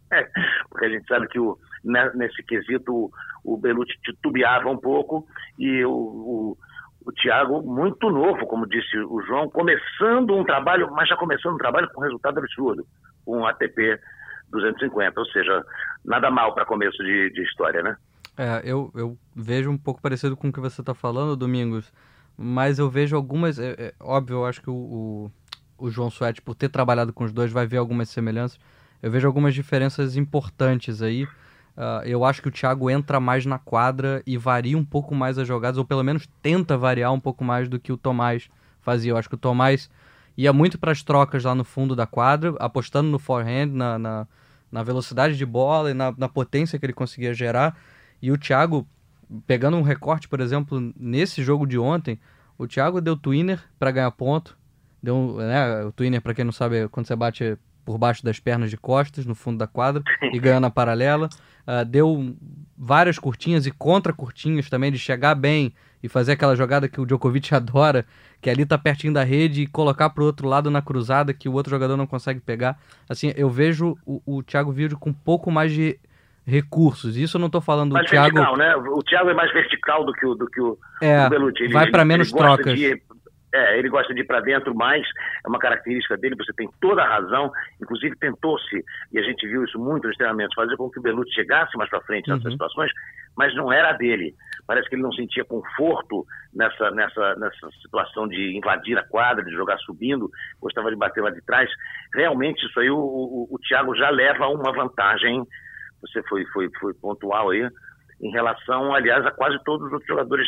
[SPEAKER 3] Porque a gente sabe que o, né, nesse quesito o, Belucci titubeava um pouco e o, o, o Thiago, muito novo, como disse o João, começando um trabalho, mas já começando um trabalho com resultado absurdo, um ATP 250, ou seja, nada mal para começo de, de, história, né?
[SPEAKER 2] É, eu, eu vejo um pouco parecido com o que você está falando, Domingos, mas eu vejo algumas, é, é, óbvio, eu acho que o, o o João Suete, por ter trabalhado com os dois, vai ver algumas semelhanças. Eu vejo algumas diferenças importantes aí. Uh, eu acho que o Thiago entra mais na quadra e varia um pouco mais as jogadas, ou pelo menos tenta variar um pouco mais do que o Tomás fazia. Eu acho que o Tomás ia muito para as trocas lá no fundo da quadra, apostando no forehand, na, na, na velocidade de bola e na, na, potência que ele conseguia gerar. E o Thiago, pegando um recorte, por exemplo, nesse jogo de ontem, o Thiago deu twinner para ganhar ponto, Deu, né, o twinner, para quem não sabe, quando você bate por baixo das pernas de costas, no fundo da quadra, e ganha na paralela. Uh, deu várias curtinhas e contra-curtinhas também, de chegar bem e fazer aquela jogada que o Djokovic adora, que ali tá pertinho da rede e colocar pro outro lado na cruzada que o outro jogador não consegue pegar. Assim, eu vejo o, o Thiago Vídeo com um pouco mais de recursos. Isso eu não tô falando
[SPEAKER 3] mais
[SPEAKER 2] do Thiago...
[SPEAKER 3] vertical, né? O Thiago é mais vertical do que o, do que o,
[SPEAKER 2] é, o Belucci. Ele, vai para menos trocas. De
[SPEAKER 3] é, ele gosta de ir para dentro mais, é uma característica dele, você tem toda a razão. Inclusive, tentou-se, e a gente viu isso muito nos treinamentos, fazer com que o Belucci chegasse mais para frente nessas uhum. situações, mas não era dele. Parece que ele não sentia conforto nessa, nessa, nessa situação de invadir a quadra, de jogar subindo, gostava de bater lá de trás. Realmente, isso aí o, o, o Thiago já leva uma vantagem, você foi, foi, foi pontual aí, em relação, aliás, a quase todos os outros jogadores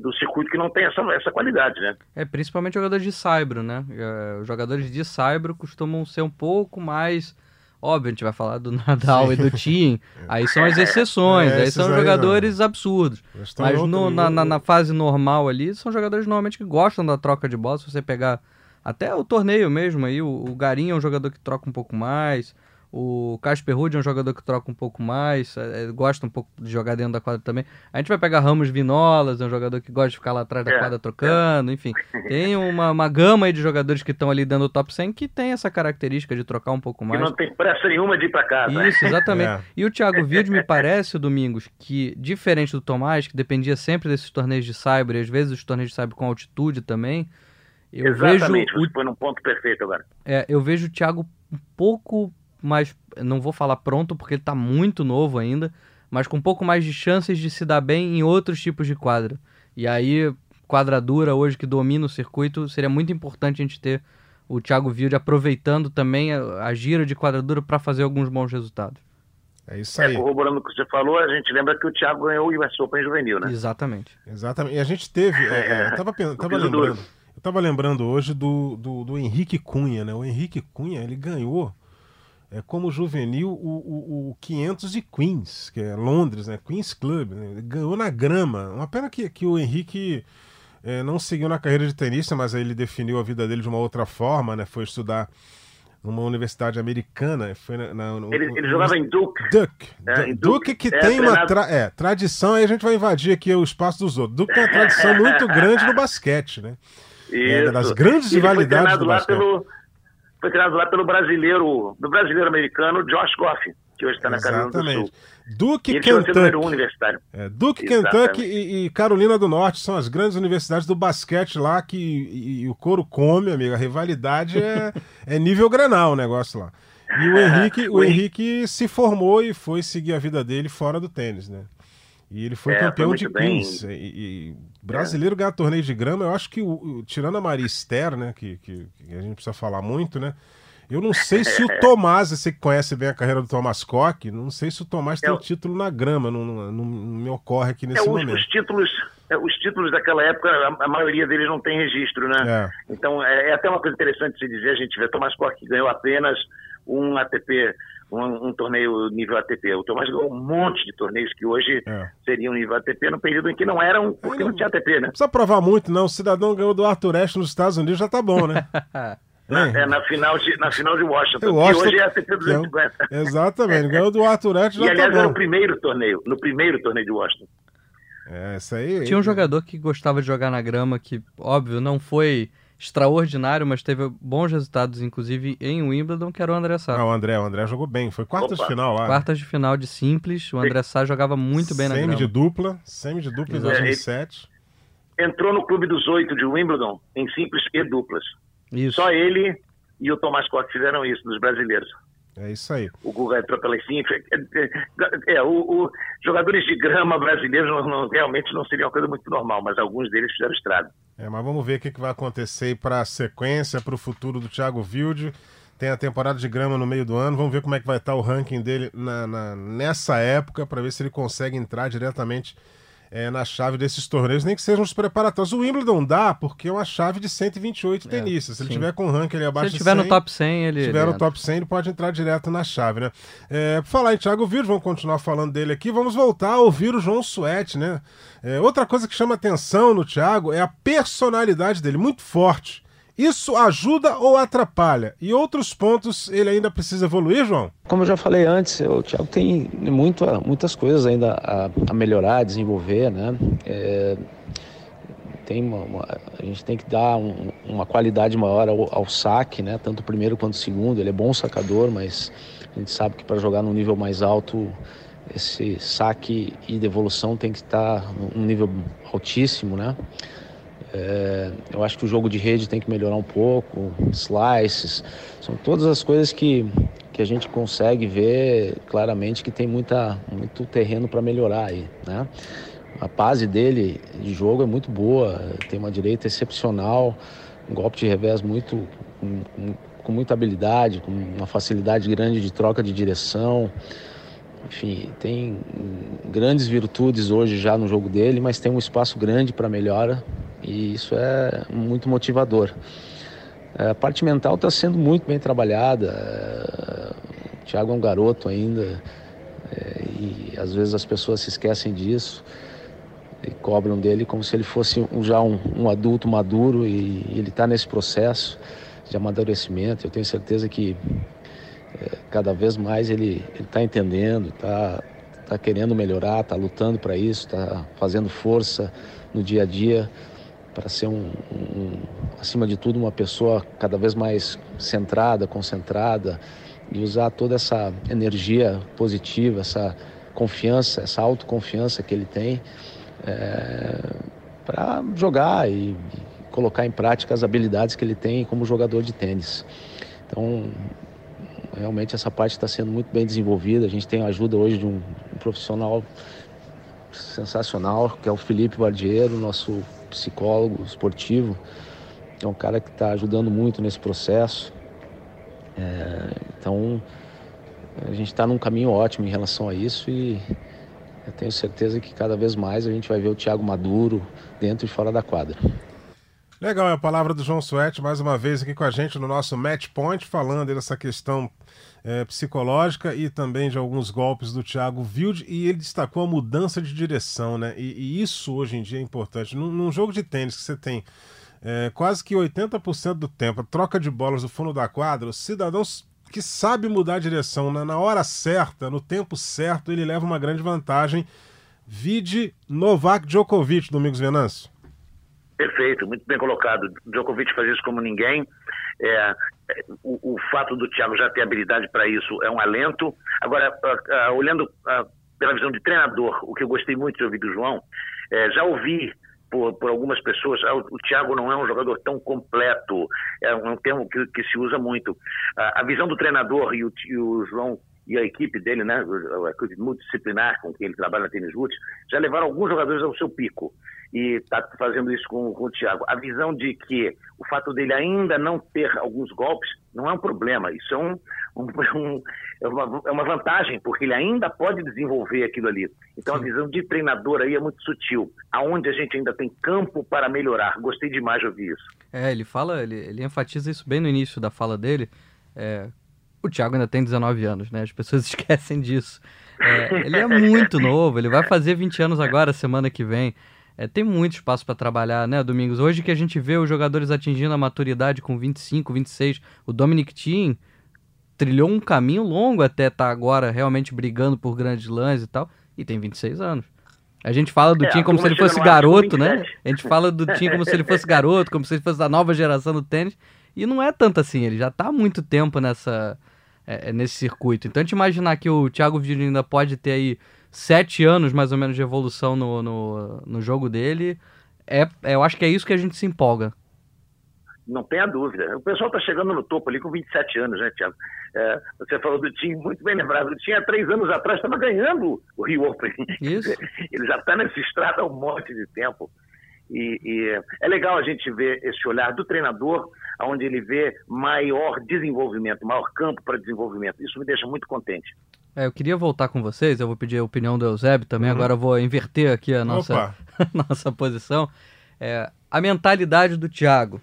[SPEAKER 3] do circuito que não tem essa, essa qualidade, né?
[SPEAKER 2] É, principalmente jogadores de saibro, né? É, os jogadores de saibro costumam ser um pouco mais... Óbvio, a gente vai falar do Nadal Sim. e do Tim, aí são as exceções, é, aí são jogadores não. absurdos. Mas no, na, na, na, fase normal ali, são jogadores normalmente que gostam da troca de bola. Se você pegar até o torneio mesmo aí, o, o Garim é um jogador que troca um pouco mais, o Casper Ruud é um jogador que troca um pouco mais, é, é, gosta um pouco de jogar dentro da quadra também. A gente vai pegar Ramos Vinolas, é um jogador que gosta de ficar lá atrás da é, quadra trocando, é. enfim. Tem uma, uma gama aí de jogadores que estão ali dentro do top 100 que tem essa característica de trocar um pouco mais.
[SPEAKER 3] Que não tem pressa nenhuma de ir para casa.
[SPEAKER 2] Isso, exatamente. É. E o Thiago Wilde me parece, o Domingos, que diferente do Tomás, que dependia sempre desses torneios de cyber, e às vezes os torneios de cyber com altitude também, eu
[SPEAKER 3] Exatamente,
[SPEAKER 2] vejo
[SPEAKER 3] você foi num ponto perfeito agora.
[SPEAKER 2] É, eu vejo o Thiago um pouco mais. Não vou falar pronto porque ele está muito novo ainda, mas com um pouco mais de chances de se dar bem em outros tipos de quadra. E aí, quadradura hoje que domina o circuito, seria muito importante a gente ter o Thiago Wilde aproveitando também a, a gira de quadradura para fazer alguns bons resultados.
[SPEAKER 1] É isso aí.
[SPEAKER 3] É, corroborando o que você falou, a gente lembra que o Thiago ganhou o US Open juvenil, né?
[SPEAKER 2] Exatamente.
[SPEAKER 1] Exatamente. E a gente teve. É, é, eu tava, tava lembrando. Eu tava lembrando hoje do, do, do Henrique Cunha, né? O Henrique Cunha, ele ganhou é, como juvenil o, o, o 500 de Queens, que é Londres, né? Queens Club. Né? Ele ganhou na grama. Uma pena que, que o Henrique é, não seguiu na carreira de tenista, mas aí ele definiu a vida dele de uma outra forma, né? Foi estudar numa universidade americana. Foi na, na
[SPEAKER 3] no, ele, ele jogava em Duke.
[SPEAKER 1] Duke. É, Duke, Duke, que é, tem uma tra é, tradição, aí a gente vai invadir aqui o espaço dos outros. Duke tem uma tradição muito grande no basquete, né?
[SPEAKER 3] É,
[SPEAKER 1] Isso. É, das grandes rivalidades do basquete. Pelo
[SPEAKER 3] foi treinado lá pelo brasileiro, do brasileiro americano Josh Goff, que hoje está na Carolina do Sul.
[SPEAKER 1] Duke,
[SPEAKER 3] e
[SPEAKER 1] Kentucky.
[SPEAKER 3] universitário.
[SPEAKER 1] É, Duke, Exatamente. Kentucky e, e, Carolina do Norte são as grandes universidades do basquete lá que e, e o couro come, amigo. A rivalidade é, é nível granal o negócio lá. E o Henrique, o Henrique se formou e foi seguir a vida dele fora do tênis, né? E ele foi é, campeão foi de Queens. E, e, brasileiro é. ganhar torneio de grama, eu acho que, o, tirando a Maria Esther, né, que, que, que, a gente precisa falar muito, né? Eu não sei se o Tomás, você que conhece bem a carreira do Tomás Koch, não sei se o Tomás tem é, título na grama, não, não, não, me ocorre aqui nesse
[SPEAKER 3] é,
[SPEAKER 1] momento.
[SPEAKER 3] Os títulos, é, os títulos daquela época, a, a, maioria deles não tem registro, né? É. Então é, é, até uma coisa interessante se dizer, a gente vê Tomás Koch ganhou apenas um ATP, um, um, torneio nível ATP. O Tomás ganhou um monte de torneios que hoje é. seriam nível ATP no período em que não eram, porque não, não, tinha ATP, né? Não
[SPEAKER 1] precisa provar muito, não. O cidadão ganhou do Arthur Ashe nos Estados Unidos, já tá bom, né?
[SPEAKER 3] Na, é. é, na, final de, na final de Washington, Washington hoje é a CP 250.
[SPEAKER 1] É, exatamente, ganhou do Arthur Ashe já
[SPEAKER 3] E aliás,
[SPEAKER 1] tá
[SPEAKER 3] era o primeiro torneio, no primeiro torneio de Washington.
[SPEAKER 1] É, isso aí.
[SPEAKER 2] Tinha um jogador que gostava de jogar na grama, que, óbvio, não foi extraordinário, mas teve bons resultados, inclusive em Wimbledon, que era o André Sá.
[SPEAKER 1] Ah, o André, o André jogou bem, foi quartas Opa. de final lá.
[SPEAKER 2] Quartas de final de simples, o André Sá jogava muito bem na grama.
[SPEAKER 1] Semi de dupla, semi de dupla em 2007.
[SPEAKER 3] Entrou no clube dos oito de Wimbledon em simples e duplas. Isso. Só ele e o Tomás Koch fizeram isso, dos brasileiros.
[SPEAKER 1] É isso aí.
[SPEAKER 3] O Guga entrou pela simples. É, é, o, o, jogadores de grama brasileiros não, não, realmente não seria uma coisa muito normal, mas alguns deles fizeram estrada.
[SPEAKER 1] É, mas vamos ver o que, que vai acontecer para a sequência, para o futuro do Thiago Wilde. Tem a temporada de grama no meio do ano. Vamos ver como é que vai estar o ranking dele na, na nessa época, para ver se ele consegue entrar diretamente é, na chave desses torneios, nem que sejam os preparatórios. O Wimbledon dá, porque é uma chave de 128 é, tenistas. Se sim. ele tiver com ranking ali abaixo
[SPEAKER 2] Se ele tiver 100, no top 100, ele.
[SPEAKER 1] Se tiver no top 100, ele pode entrar direto na chave, né? É, por falar em Thiago Viro, vamos continuar falando dele aqui. Vamos voltar a ouvir o João Suete, né? É, outra coisa que chama atenção no Thiago é a personalidade dele, muito forte. Isso ajuda ou atrapalha? E outros pontos ele ainda precisa evoluir, João?
[SPEAKER 4] Como eu já falei antes, o Thiago tem muito, muitas coisas ainda a, a melhorar, a desenvolver, né? É, tem uma, uma, a gente tem que dar um, uma qualidade maior ao, ao, saque, né? Tanto o primeiro quanto o segundo. Ele é bom sacador, mas a gente sabe que para jogar num nível mais alto, esse saque e devolução tem que estar num nível altíssimo, né? É, eu acho que o jogo de rede tem que melhorar um pouco, slices, são todas as coisas que, que a gente consegue ver claramente que tem muita, muito terreno para melhorar aí, né? A base dele de jogo é muito boa, tem uma direita excepcional, um golpe de revés muito com, com muita habilidade, com uma facilidade grande de troca de direção. Enfim, tem grandes virtudes hoje já no jogo dele, mas tem um espaço grande para melhora e isso é muito motivador. É, a parte mental está sendo muito bem trabalhada. É, o Thiago é um garoto ainda é, e às vezes as pessoas se esquecem disso e cobram dele como se ele fosse já um, um adulto maduro e, e ele está nesse processo de amadurecimento. Eu tenho certeza que é, cada vez mais ele está entendendo, está tá querendo melhorar, está lutando para isso, está fazendo força no dia a dia para ser um, um, acima de tudo, uma pessoa cada vez mais centrada, concentrada e usar toda essa energia positiva, essa confiança, essa autoconfiança que ele tem é, para jogar e, colocar em prática as habilidades que ele tem como jogador de tênis. Então, realmente essa parte está sendo muito bem desenvolvida. A gente tem a ajuda hoje de um, um profissional sensacional, que é o Felipe Bardiero, nosso psicólogo esportivo, é um cara que está ajudando muito nesse processo. É, então, a gente está num caminho ótimo em relação a isso e eu tenho certeza que cada vez mais a gente vai ver o Thiago Maduro dentro e fora da quadra.
[SPEAKER 1] Legal, é a palavra do João Suete, mais uma vez aqui com a gente no nosso Match Point, falando dessa questão é, psicológica e também de alguns golpes do Thiago Wilde, e ele destacou a mudança de direção, né? E, e isso hoje em dia é importante. Num, num jogo de tênis que você tem é, quase que 80% do tempo, troca de bolas do fundo da quadra, o cidadão que sabe mudar a direção na, na hora certa, no tempo certo, ele leva uma grande vantagem. Vide Novak Djokovic, Domingos Venâncio.
[SPEAKER 3] Perfeito, muito bem colocado. Djokovic faz isso como ninguém. É, o, o, fato do Thiago já ter habilidade para isso é um alento. Agora, olhando pela visão de treinador, o que eu gostei muito de ouvir do João, é, já ouvi por, por, algumas pessoas, ah, o, Thiago não é um jogador tão completo, é um, termo que, que se usa muito. a visão do treinador e o, e o João e a equipe dele, né, a equipe multidisciplinar com quem ele trabalha na Tênis Roots, já levaram alguns jogadores ao seu pico e está fazendo isso com, com o Thiago. A visão de que o fato dele ainda não ter alguns golpes não é um problema, isso é, um, um, um, é, uma, é uma vantagem, porque ele ainda pode desenvolver aquilo ali. Então Sim. a visão de treinador aí é muito sutil, aonde a gente ainda tem campo para melhorar. Gostei demais de ouvir isso.
[SPEAKER 2] É, ele fala, ele, ele enfatiza isso bem no início da fala dele. É, o Thiago ainda tem 19 anos, né? As pessoas esquecem disso. É, ele é muito novo, ele vai fazer 20 anos agora, semana que vem. É, tem muito espaço para trabalhar, né, Domingos? Hoje que a gente vê os jogadores atingindo a maturidade com 25, 26, o Dominic Thiem trilhou um caminho longo até estar tá agora realmente brigando por grandes lãs e tal, e tem 26 anos. A gente fala do é, Tim como se ele fosse garoto, né? A gente fala do Tim como se ele fosse garoto, como se ele fosse da nova geração do tênis. E não é tanto assim, ele já está há muito tempo nessa, é, é, nesse circuito. Então a gente imaginar que o Thiago Virgínia ainda pode ter aí sete anos mais ou menos de evolução no, no, no jogo dele, é, é, eu acho que é isso que a gente se empolga.
[SPEAKER 3] Não tenha dúvida. O pessoal está chegando no topo ali com 27 anos, né, Thiago? É, você falou do Tim, muito bem lembrado. O Tim, há três anos atrás, estava ganhando o Rio Open.
[SPEAKER 2] Isso.
[SPEAKER 3] Ele já está nessa estrada há um monte de tempo. E, e, é legal a gente ver esse olhar do treinador, onde ele vê maior desenvolvimento, maior campo para desenvolvimento. Isso me deixa muito contente.
[SPEAKER 2] É, eu queria voltar com vocês, eu vou pedir a opinião do Eusébio também, uhum. agora eu vou inverter aqui a nossa, nossa posição. É, a mentalidade do Thiago.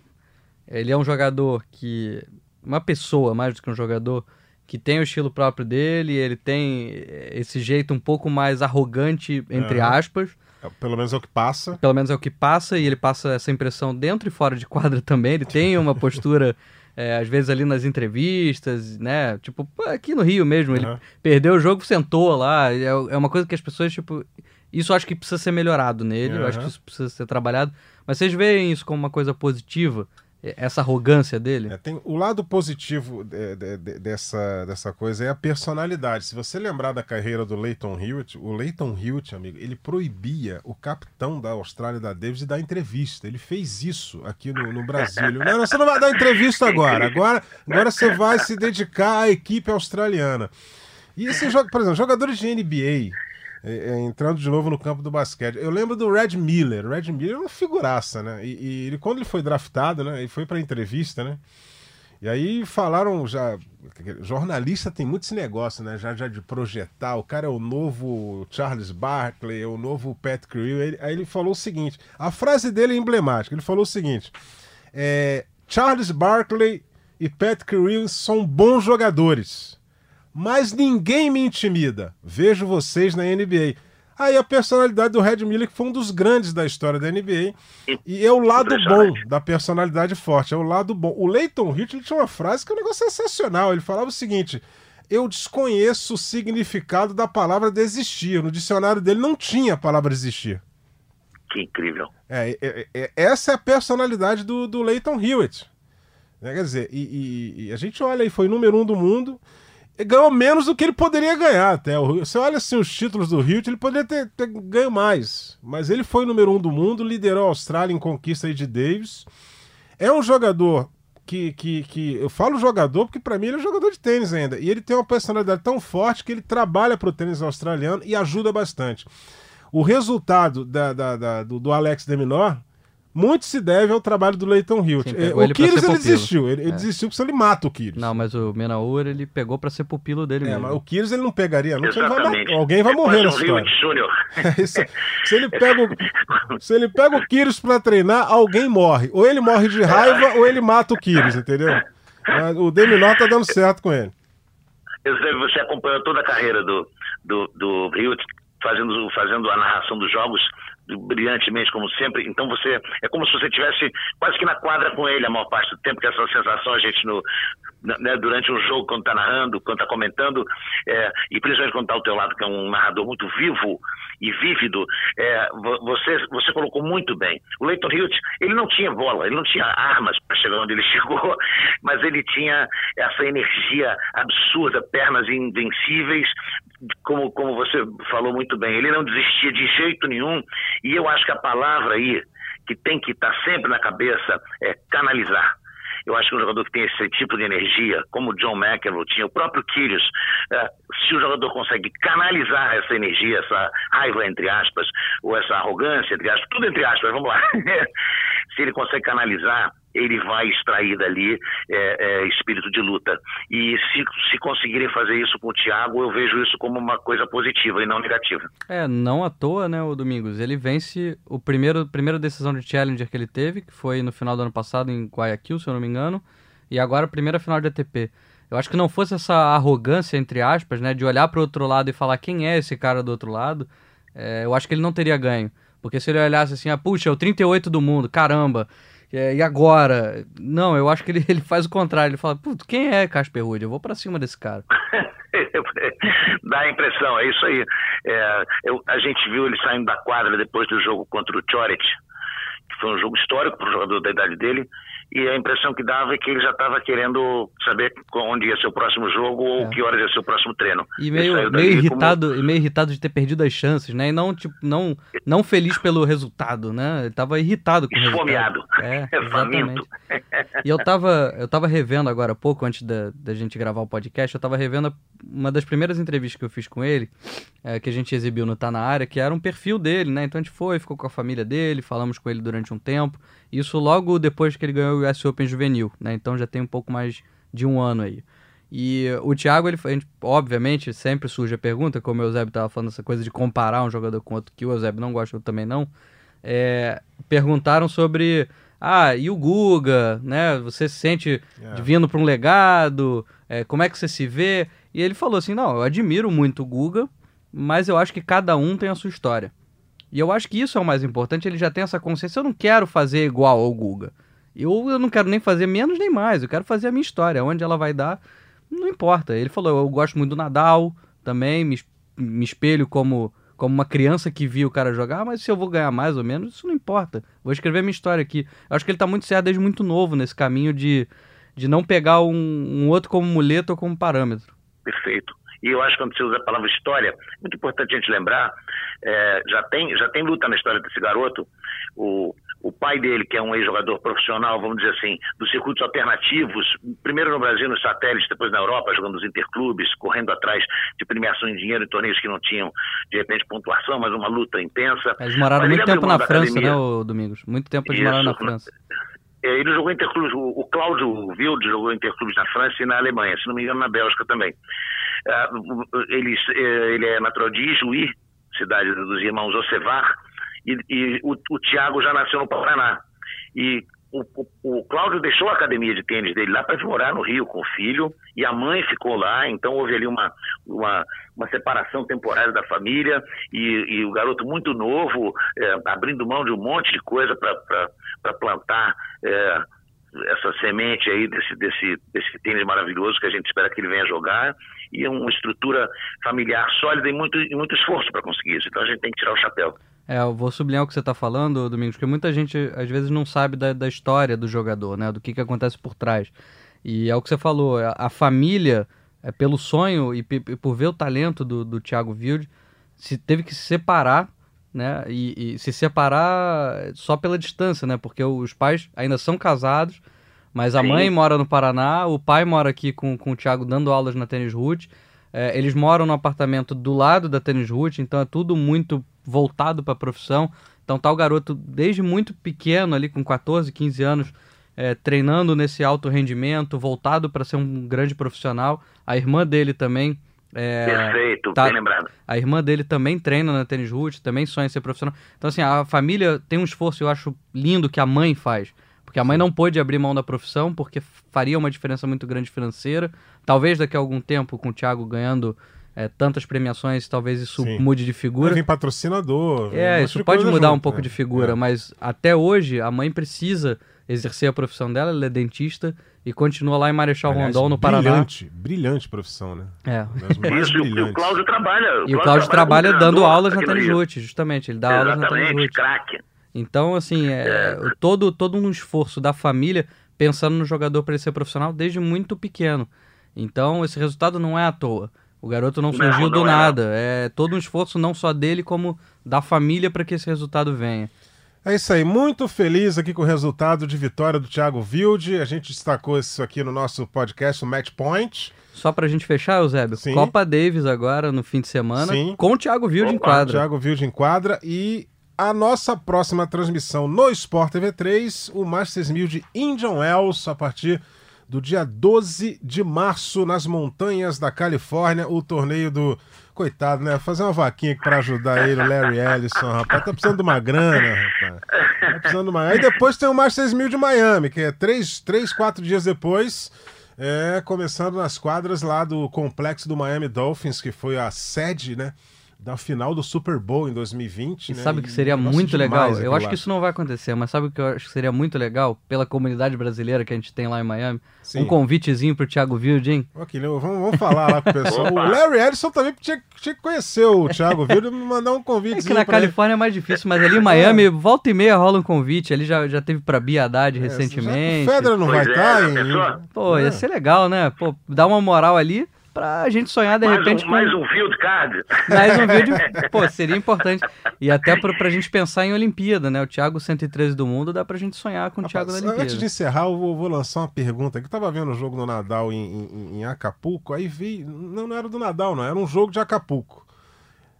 [SPEAKER 2] Ele é um jogador que. Uma pessoa, mais do que um jogador, que tem o estilo próprio dele, ele tem esse jeito um pouco mais arrogante, entre aspas.
[SPEAKER 1] É, pelo menos é o que passa.
[SPEAKER 2] Pelo menos é o que passa, e ele passa essa impressão dentro e fora de quadra também. Ele tem uma postura, é, às vezes ali nas entrevistas, né? Tipo, aqui no Rio mesmo, ele uhum. perdeu o jogo, sentou lá. É, é uma coisa que as pessoas, tipo. Isso acho que precisa ser melhorado nele, uhum. eu acho que isso precisa ser trabalhado. Mas vocês veem isso como uma coisa positiva? Essa arrogância dele?
[SPEAKER 1] É, tem o lado positivo de, de, de, dessa, dessa coisa é a personalidade. Se você lembrar da carreira do Leighton Hewitt, o Leighton Hewitt, amigo, ele proibia o capitão da Austrália da Davis de dar entrevista. Ele fez isso aqui no, no Brasil. Ele, não, você não vai dar entrevista agora. Agora, agora você vai se dedicar à equipe australiana. E esse jogo, por exemplo, jogadores de NBA é, é, entrando de novo no campo do basquete. Eu lembro do Red Miller. O Red Miller é uma figuraça, né? E, e ele, quando ele foi draftado, né? Ele foi para entrevista, né? E aí falaram já. Jornalista tem muito esse negócio, né? Já, já de projetar. O cara é o novo Charles Barkley, é o novo Pat Creel. Aí ele falou o seguinte: a frase dele é emblemática. Ele falou o seguinte: é, Charles Barkley e Pat Creel são bons jogadores mas ninguém me intimida. Vejo vocês na NBA. Aí a personalidade do Red Miller, que foi um dos grandes da história da NBA, e é o lado bom da personalidade forte, é o lado bom. O Leighton Hewitt tinha uma frase que é um negócio sensacional. Ele falava o seguinte: eu desconheço o significado da palavra desistir. No dicionário dele não tinha a palavra desistir.
[SPEAKER 3] Que incrível.
[SPEAKER 1] É, é, é essa é a personalidade do, do Leighton Hewitt. É, quer dizer, e, e, e, a gente olha aí, foi número um do mundo ganhou menos do que ele poderia ganhar até. Você olha assim os títulos do Rio, ele poderia ter, ter ganho mais. Mas ele foi número um do mundo, liderou a Austrália em conquista de Davis. É um jogador que, que, que eu falo jogador porque para mim ele é jogador de tênis ainda. E ele tem uma personalidade tão forte que ele trabalha para o tênis australiano e ajuda bastante. O resultado da, da, da do, do Alex de Menor muito se deve ao trabalho do Leighton Hewitt. Sim, o Kyrgios ele desistiu, ele, é. ele desistiu porque ele mata o Kyrgios.
[SPEAKER 2] Não, mas o Menaur ele pegou para ser pupilo dele é, mesmo. Mas
[SPEAKER 1] o Kyrgios ele não pegaria, não, vai, alguém vai é morrer nessa história. É isso, se ele pega o, se ele pega o Kyrgios para treinar, alguém morre. Ou ele morre de raiva ou ele mata o Kyrgios, entendeu? Mas o Deminor tá dando certo com ele.
[SPEAKER 3] Eu sei que você acompanhou toda a carreira do, do, do Hewitt, fazendo, fazendo a narração dos jogos brilhantemente, como sempre. Então você é como se você tivesse quase que na quadra com ele a maior parte do tempo, que essa sensação a gente no, né, durante um jogo, quando está narrando, quando está comentando, é, e principalmente quando está ao teu lado, que é um narrador muito vivo e vívido, é, você, você colocou muito bem. O Leighton Hewitt, ele não tinha bola, ele não tinha armas para chegar onde ele chegou, mas ele tinha essa energia absurda, pernas invencíveis, como, como você falou muito bem, ele não desistia de jeito nenhum, e eu acho que a palavra aí, que tem que estar tá sempre na cabeça, é canalizar. Eu acho que um jogador que tem esse tipo de energia, como o John McEnroe tinha, o próprio Kyrgios, é, se o jogador consegue canalizar essa energia, essa raiva, entre aspas, ou essa arrogância, entre aspas, tudo entre aspas, vamos lá. se ele consegue canalizar, ele vai extrair dali é, é, espírito de luta. E se, se conseguirem fazer isso com o Thiago, eu vejo isso como uma coisa positiva e não negativa.
[SPEAKER 2] É, não à toa, né, o Domingos? Ele vence o primeiro primeira decisão de Challenger que ele teve, que foi no final do ano passado em Guayaquil, se eu não me engano, e agora a primeira final de ATP. Eu acho que não fosse essa arrogância, entre aspas, né, de olhar para o outro lado e falar quem é esse cara do outro lado, é, eu acho que ele não teria ganho. Porque se ele olhasse assim, ah, puxa, é o 38 do mundo, caramba, é, e agora? Não, eu acho que ele, ele faz o contrário. Ele fala, putz, quem é Casper Ruud? Eu vou para cima desse cara.
[SPEAKER 3] Dá a impressão, é isso aí. É, eu, a gente viu ele saindo da quadra depois do jogo contra o Choret, que foi um jogo histórico para o jogador da idade dele e a impressão que dava é que ele já estava querendo saber onde ia ser o próximo jogo ou é. que horas ia ser o próximo treino.
[SPEAKER 2] E meio, meio irritado, como... meio irritado de ter perdido as chances, né? E não tipo não não feliz pelo resultado, né? Ele tava irritado com
[SPEAKER 3] Esfomeado.
[SPEAKER 2] o resultado. É, exatamente. e eu tava eu tava revendo agora há pouco antes da, da gente gravar o podcast, eu tava revendo uma das primeiras entrevistas que eu fiz com ele, é, que a gente exibiu no Tá na área, que era um perfil dele, né? Então a gente foi, ficou com a família dele, falamos com ele durante um tempo. Isso logo depois que ele ganhou o US Open Juvenil, né? Então já tem um pouco mais de um ano aí. E o Thiago, ele, gente, obviamente, sempre surge a pergunta, como o Eusébio estava falando, essa coisa de comparar um jogador com outro, que o Eusébio não gosta, eu também não. É, perguntaram sobre, ah, e o Guga, né? Você se sente yeah. É. vindo para um legado? É, como é que você se vê? E ele falou assim, não, eu admiro muito o Guga, mas eu acho que cada um tem a sua história. E eu acho que isso é o mais importante, ele já tem essa consciência. Eu não quero fazer igual ao Guga. Eu, eu não quero nem fazer menos nem mais, eu quero fazer a minha história. Onde ela vai dar, não importa. Ele falou, eu gosto muito do Nadal também, me, me espelho como, como uma criança que viu o cara jogar, mas se eu vou ganhar mais ou menos, isso não importa. Vou escrever a minha história aqui. Eu acho que ele tá muito certo desde muito novo nesse caminho de, de não pegar um, um outro como muleta ou como parâmetro.
[SPEAKER 3] Perfeito. E eu acho que quando você usa a palavra história, muito importante a gente lembrar, é, já, tem, já tem luta na história desse garoto. O, o pai dele, que é um ex-jogador profissional, vamos dizer assim, dos circuitos alternativos, primeiro no Brasil, nos satélites, depois na Europa, jogando nos interclubes, correndo atrás de premiação em dinheiro em torneios que não tinham, de repente, pontuação, mas uma luta intensa.
[SPEAKER 2] Eles moraram muito tempo na França, academia. né, Domingos? Muito tempo eles Isso, moraram na França.
[SPEAKER 3] É, ele jogou interclubes, o Cláudio Wilde jogou interclubes na França e na Alemanha, se não me engano na Bélgica também. Ah, ele, é, ele é natural de Ijuí, cidade dos irmãos Ocevar, e, e o, o Tiago já nasceu no Paraná. E o, o, o Cláudio deixou a academia de tênis dele lá para morar no Rio com o filho, e a mãe ficou lá, então houve ali uma, uma, uma separação temporária da família, e, e o garoto muito novo, é, abrindo mão de um monte de coisa para plantar. É, essa semente aí desse, desse, desse tênis maravilhoso que a gente espera que ele venha jogar e uma estrutura familiar sólida e muito, e muito esforço para conseguir isso. Então a gente tem que tirar o chapéu.
[SPEAKER 2] É, eu vou sublinhar o que você está falando, Domingos, porque muita gente às vezes não sabe da, da história do jogador, né? Do que, que acontece por trás. E é o que você falou, a, a família, é, pelo sonho e, e, por ver o talento do, do Thiago Wild, se teve que se separar, né? E, e, se separar só pela distância, né? Porque os pais ainda são casados, mas a Sim. mãe mora no Paraná, o pai mora aqui com, com o Thiago dando aulas na Tênis Root. É, eles moram no apartamento do lado da Tênis Root, então é tudo muito voltado para a profissão. Então tá o garoto desde muito pequeno, ali com 14, 15 anos, é, treinando nesse alto rendimento, voltado para ser um grande profissional. A irmã dele também.
[SPEAKER 3] É, Perfeito, tá, bem lembrado.
[SPEAKER 2] A irmã dele também treina na tênis root, também sonha em ser profissional. Então, assim, a família tem um esforço, eu acho lindo, que a mãe faz. Porque a mãe não pôde abrir mão da profissão, porque faria uma diferença muito grande financeira. Talvez daqui a algum tempo, com o Thiago ganhando é, tantas premiações, talvez isso Sim. mude de figura.
[SPEAKER 1] Vem patrocinador.
[SPEAKER 2] É, isso pode mudar junto, um pouco é. de figura, é. mas até hoje a mãe precisa exercer a profissão dela, ela é dentista e continua lá em Marechal Aliás, Rondon, no Paraná.
[SPEAKER 1] Brilhante, brilhante profissão, né?
[SPEAKER 2] É.
[SPEAKER 3] Isso, e o Cláudio trabalha.
[SPEAKER 2] O e o Cláudio trabalha, trabalha dando aulas na Tenisrute, justamente, ele dá aulas na Tenisrute.
[SPEAKER 3] craque.
[SPEAKER 2] Então, assim, é, é, todo, todo um esforço da família pensando no jogador para ele ser profissional desde muito pequeno. Então, esse resultado não é à toa. O garoto não surgiu não, do não é nada. É. é todo um esforço não só dele, como da família para que esse resultado venha.
[SPEAKER 1] É isso aí, muito feliz aqui com o resultado de vitória do Thiago Wilde. A gente destacou isso aqui no nosso podcast, o Match Point.
[SPEAKER 2] Só pra gente fechar, Eusébio, Sim. Copa Davis agora no fim de semana, Sim. com o Thiago Wilde em quadra.
[SPEAKER 1] Thiago Wilde em quadra e a nossa próxima transmissão no Sport TV 3, o Masters 1000 de Indian Wells, a partir do dia 12 de março, nas montanhas da Califórnia, o torneio do. Coitado, né? Fazer uma vaquinha para ajudar ele, o Larry Ellison, rapaz. Tá precisando de uma grana, rapaz. Tá precisando de uma. Aí depois tem o Masters 1000 de Miami, que é três, três quatro dias depois. É, começando nas quadras lá do complexo do Miami Dolphins, que foi a sede, né? Da final do Super Bowl em 2020.
[SPEAKER 2] E
[SPEAKER 1] né?
[SPEAKER 2] sabe o que
[SPEAKER 1] E
[SPEAKER 2] seria
[SPEAKER 1] negócio
[SPEAKER 2] muito legal? Eu acho
[SPEAKER 1] lá.
[SPEAKER 2] que isso não vai acontecer, mas sabe o que eu acho que seria muito legal pela comunidade brasileira que a gente tem lá em Miami?
[SPEAKER 1] Sim.
[SPEAKER 2] Um convitezinho pro Thiago Wildin.
[SPEAKER 1] Ok, né, vamos, vamos falar lá com o pessoal. o. Larry Ellison também tinha, tinha que conhecer o Thiago Vildo e me mandar um
[SPEAKER 2] É
[SPEAKER 1] convite.
[SPEAKER 2] que na Califórnia é mais difícil, mas ali em Miami, volta e meia rola um convite. Ali já, já teve pra Bia Haddad recentemente.
[SPEAKER 1] O Federer não
[SPEAKER 3] Pois
[SPEAKER 1] vai
[SPEAKER 3] é,
[SPEAKER 1] estar
[SPEAKER 3] já
[SPEAKER 1] em.
[SPEAKER 2] Pô, ia ser legal, né? Pô, dar uma moral ali pra gente sonhar de
[SPEAKER 3] mais,
[SPEAKER 2] repente
[SPEAKER 3] um,
[SPEAKER 2] com
[SPEAKER 3] mais um field card.
[SPEAKER 2] mais um vídeo. Pô, seria importante. E até pra, pra gente pensar em Olimpíada, né? O Thiago 113 do mundo, dá pra gente sonhar com o Thiago na Olimpíada.
[SPEAKER 1] Antes de encerrar, eu vou, vou lançar uma pergunta. aqui. Eu tava vendo o jogo do Nadal em, em- em Acapulco, aí vi. Não, não era do Nadal, não, era um jogo de Acapulco.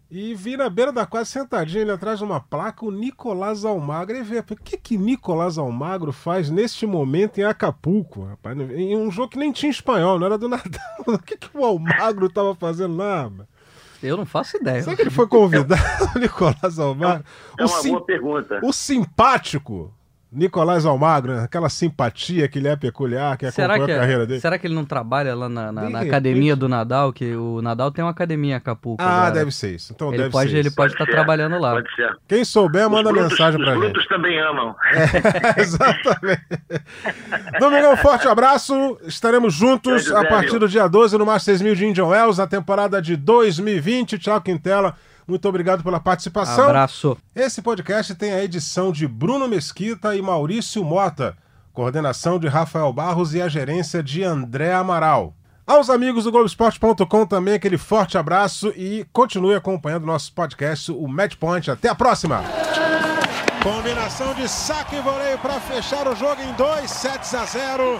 [SPEAKER 1] E vi na beira da quadra, sentadinho ali atrás de uma placa, o Nicolás Almagro. E vi, o que que Nicolás Almagro faz neste momento em Acapulco, rapaz? Em um jogo que nem tinha espanhol, não era do Nadal. O que, que o Almagro tava fazendo lá, rapaz?
[SPEAKER 2] Eu não faço ideia.
[SPEAKER 1] Será que ele foi convidado, o Nicolás Almagro?
[SPEAKER 3] É
[SPEAKER 1] O
[SPEAKER 3] uma
[SPEAKER 1] sim-
[SPEAKER 3] boa pergunta.
[SPEAKER 1] o simpático Nicolás Almagro, né? aquela simpatia que ele é peculiar, que
[SPEAKER 2] Será
[SPEAKER 1] acompanhou
[SPEAKER 2] que,
[SPEAKER 1] a carreira dele.
[SPEAKER 2] será que ele não trabalha lá na, na- na academia do Nadal? Que o Nadal tem uma academia em Acapulco.
[SPEAKER 1] Ah,
[SPEAKER 2] agora.
[SPEAKER 1] deve ser isso. Então
[SPEAKER 2] Ele
[SPEAKER 1] deve
[SPEAKER 2] pode,
[SPEAKER 1] ser
[SPEAKER 2] ele
[SPEAKER 1] isso.
[SPEAKER 2] pode estar
[SPEAKER 3] ser,
[SPEAKER 2] trabalhando lá.
[SPEAKER 3] Pode ser.
[SPEAKER 1] Quem souber, manda
[SPEAKER 3] os brutos,
[SPEAKER 1] mensagem pra
[SPEAKER 3] os
[SPEAKER 1] gente.
[SPEAKER 3] brutos também amam.
[SPEAKER 1] Exatamente. Domingão, forte abraço. Estaremos juntos a partir do dia 12 no Masters 1000 de Indian Wells, na temporada de 2020. Tchau, Quintela. Muito obrigado pela participação.
[SPEAKER 2] Abraço.
[SPEAKER 1] Esse podcast tem a edição de Bruno Mesquita e Maurício Mota, coordenação de Rafael Barros e a gerência de André Amaral. Aos amigos do Globoesporte.com também aquele forte abraço e continue acompanhando nosso podcast, o Match Point. Até a próxima! Combinação de saque e voleio para fechar o jogo em 2 sets a 0.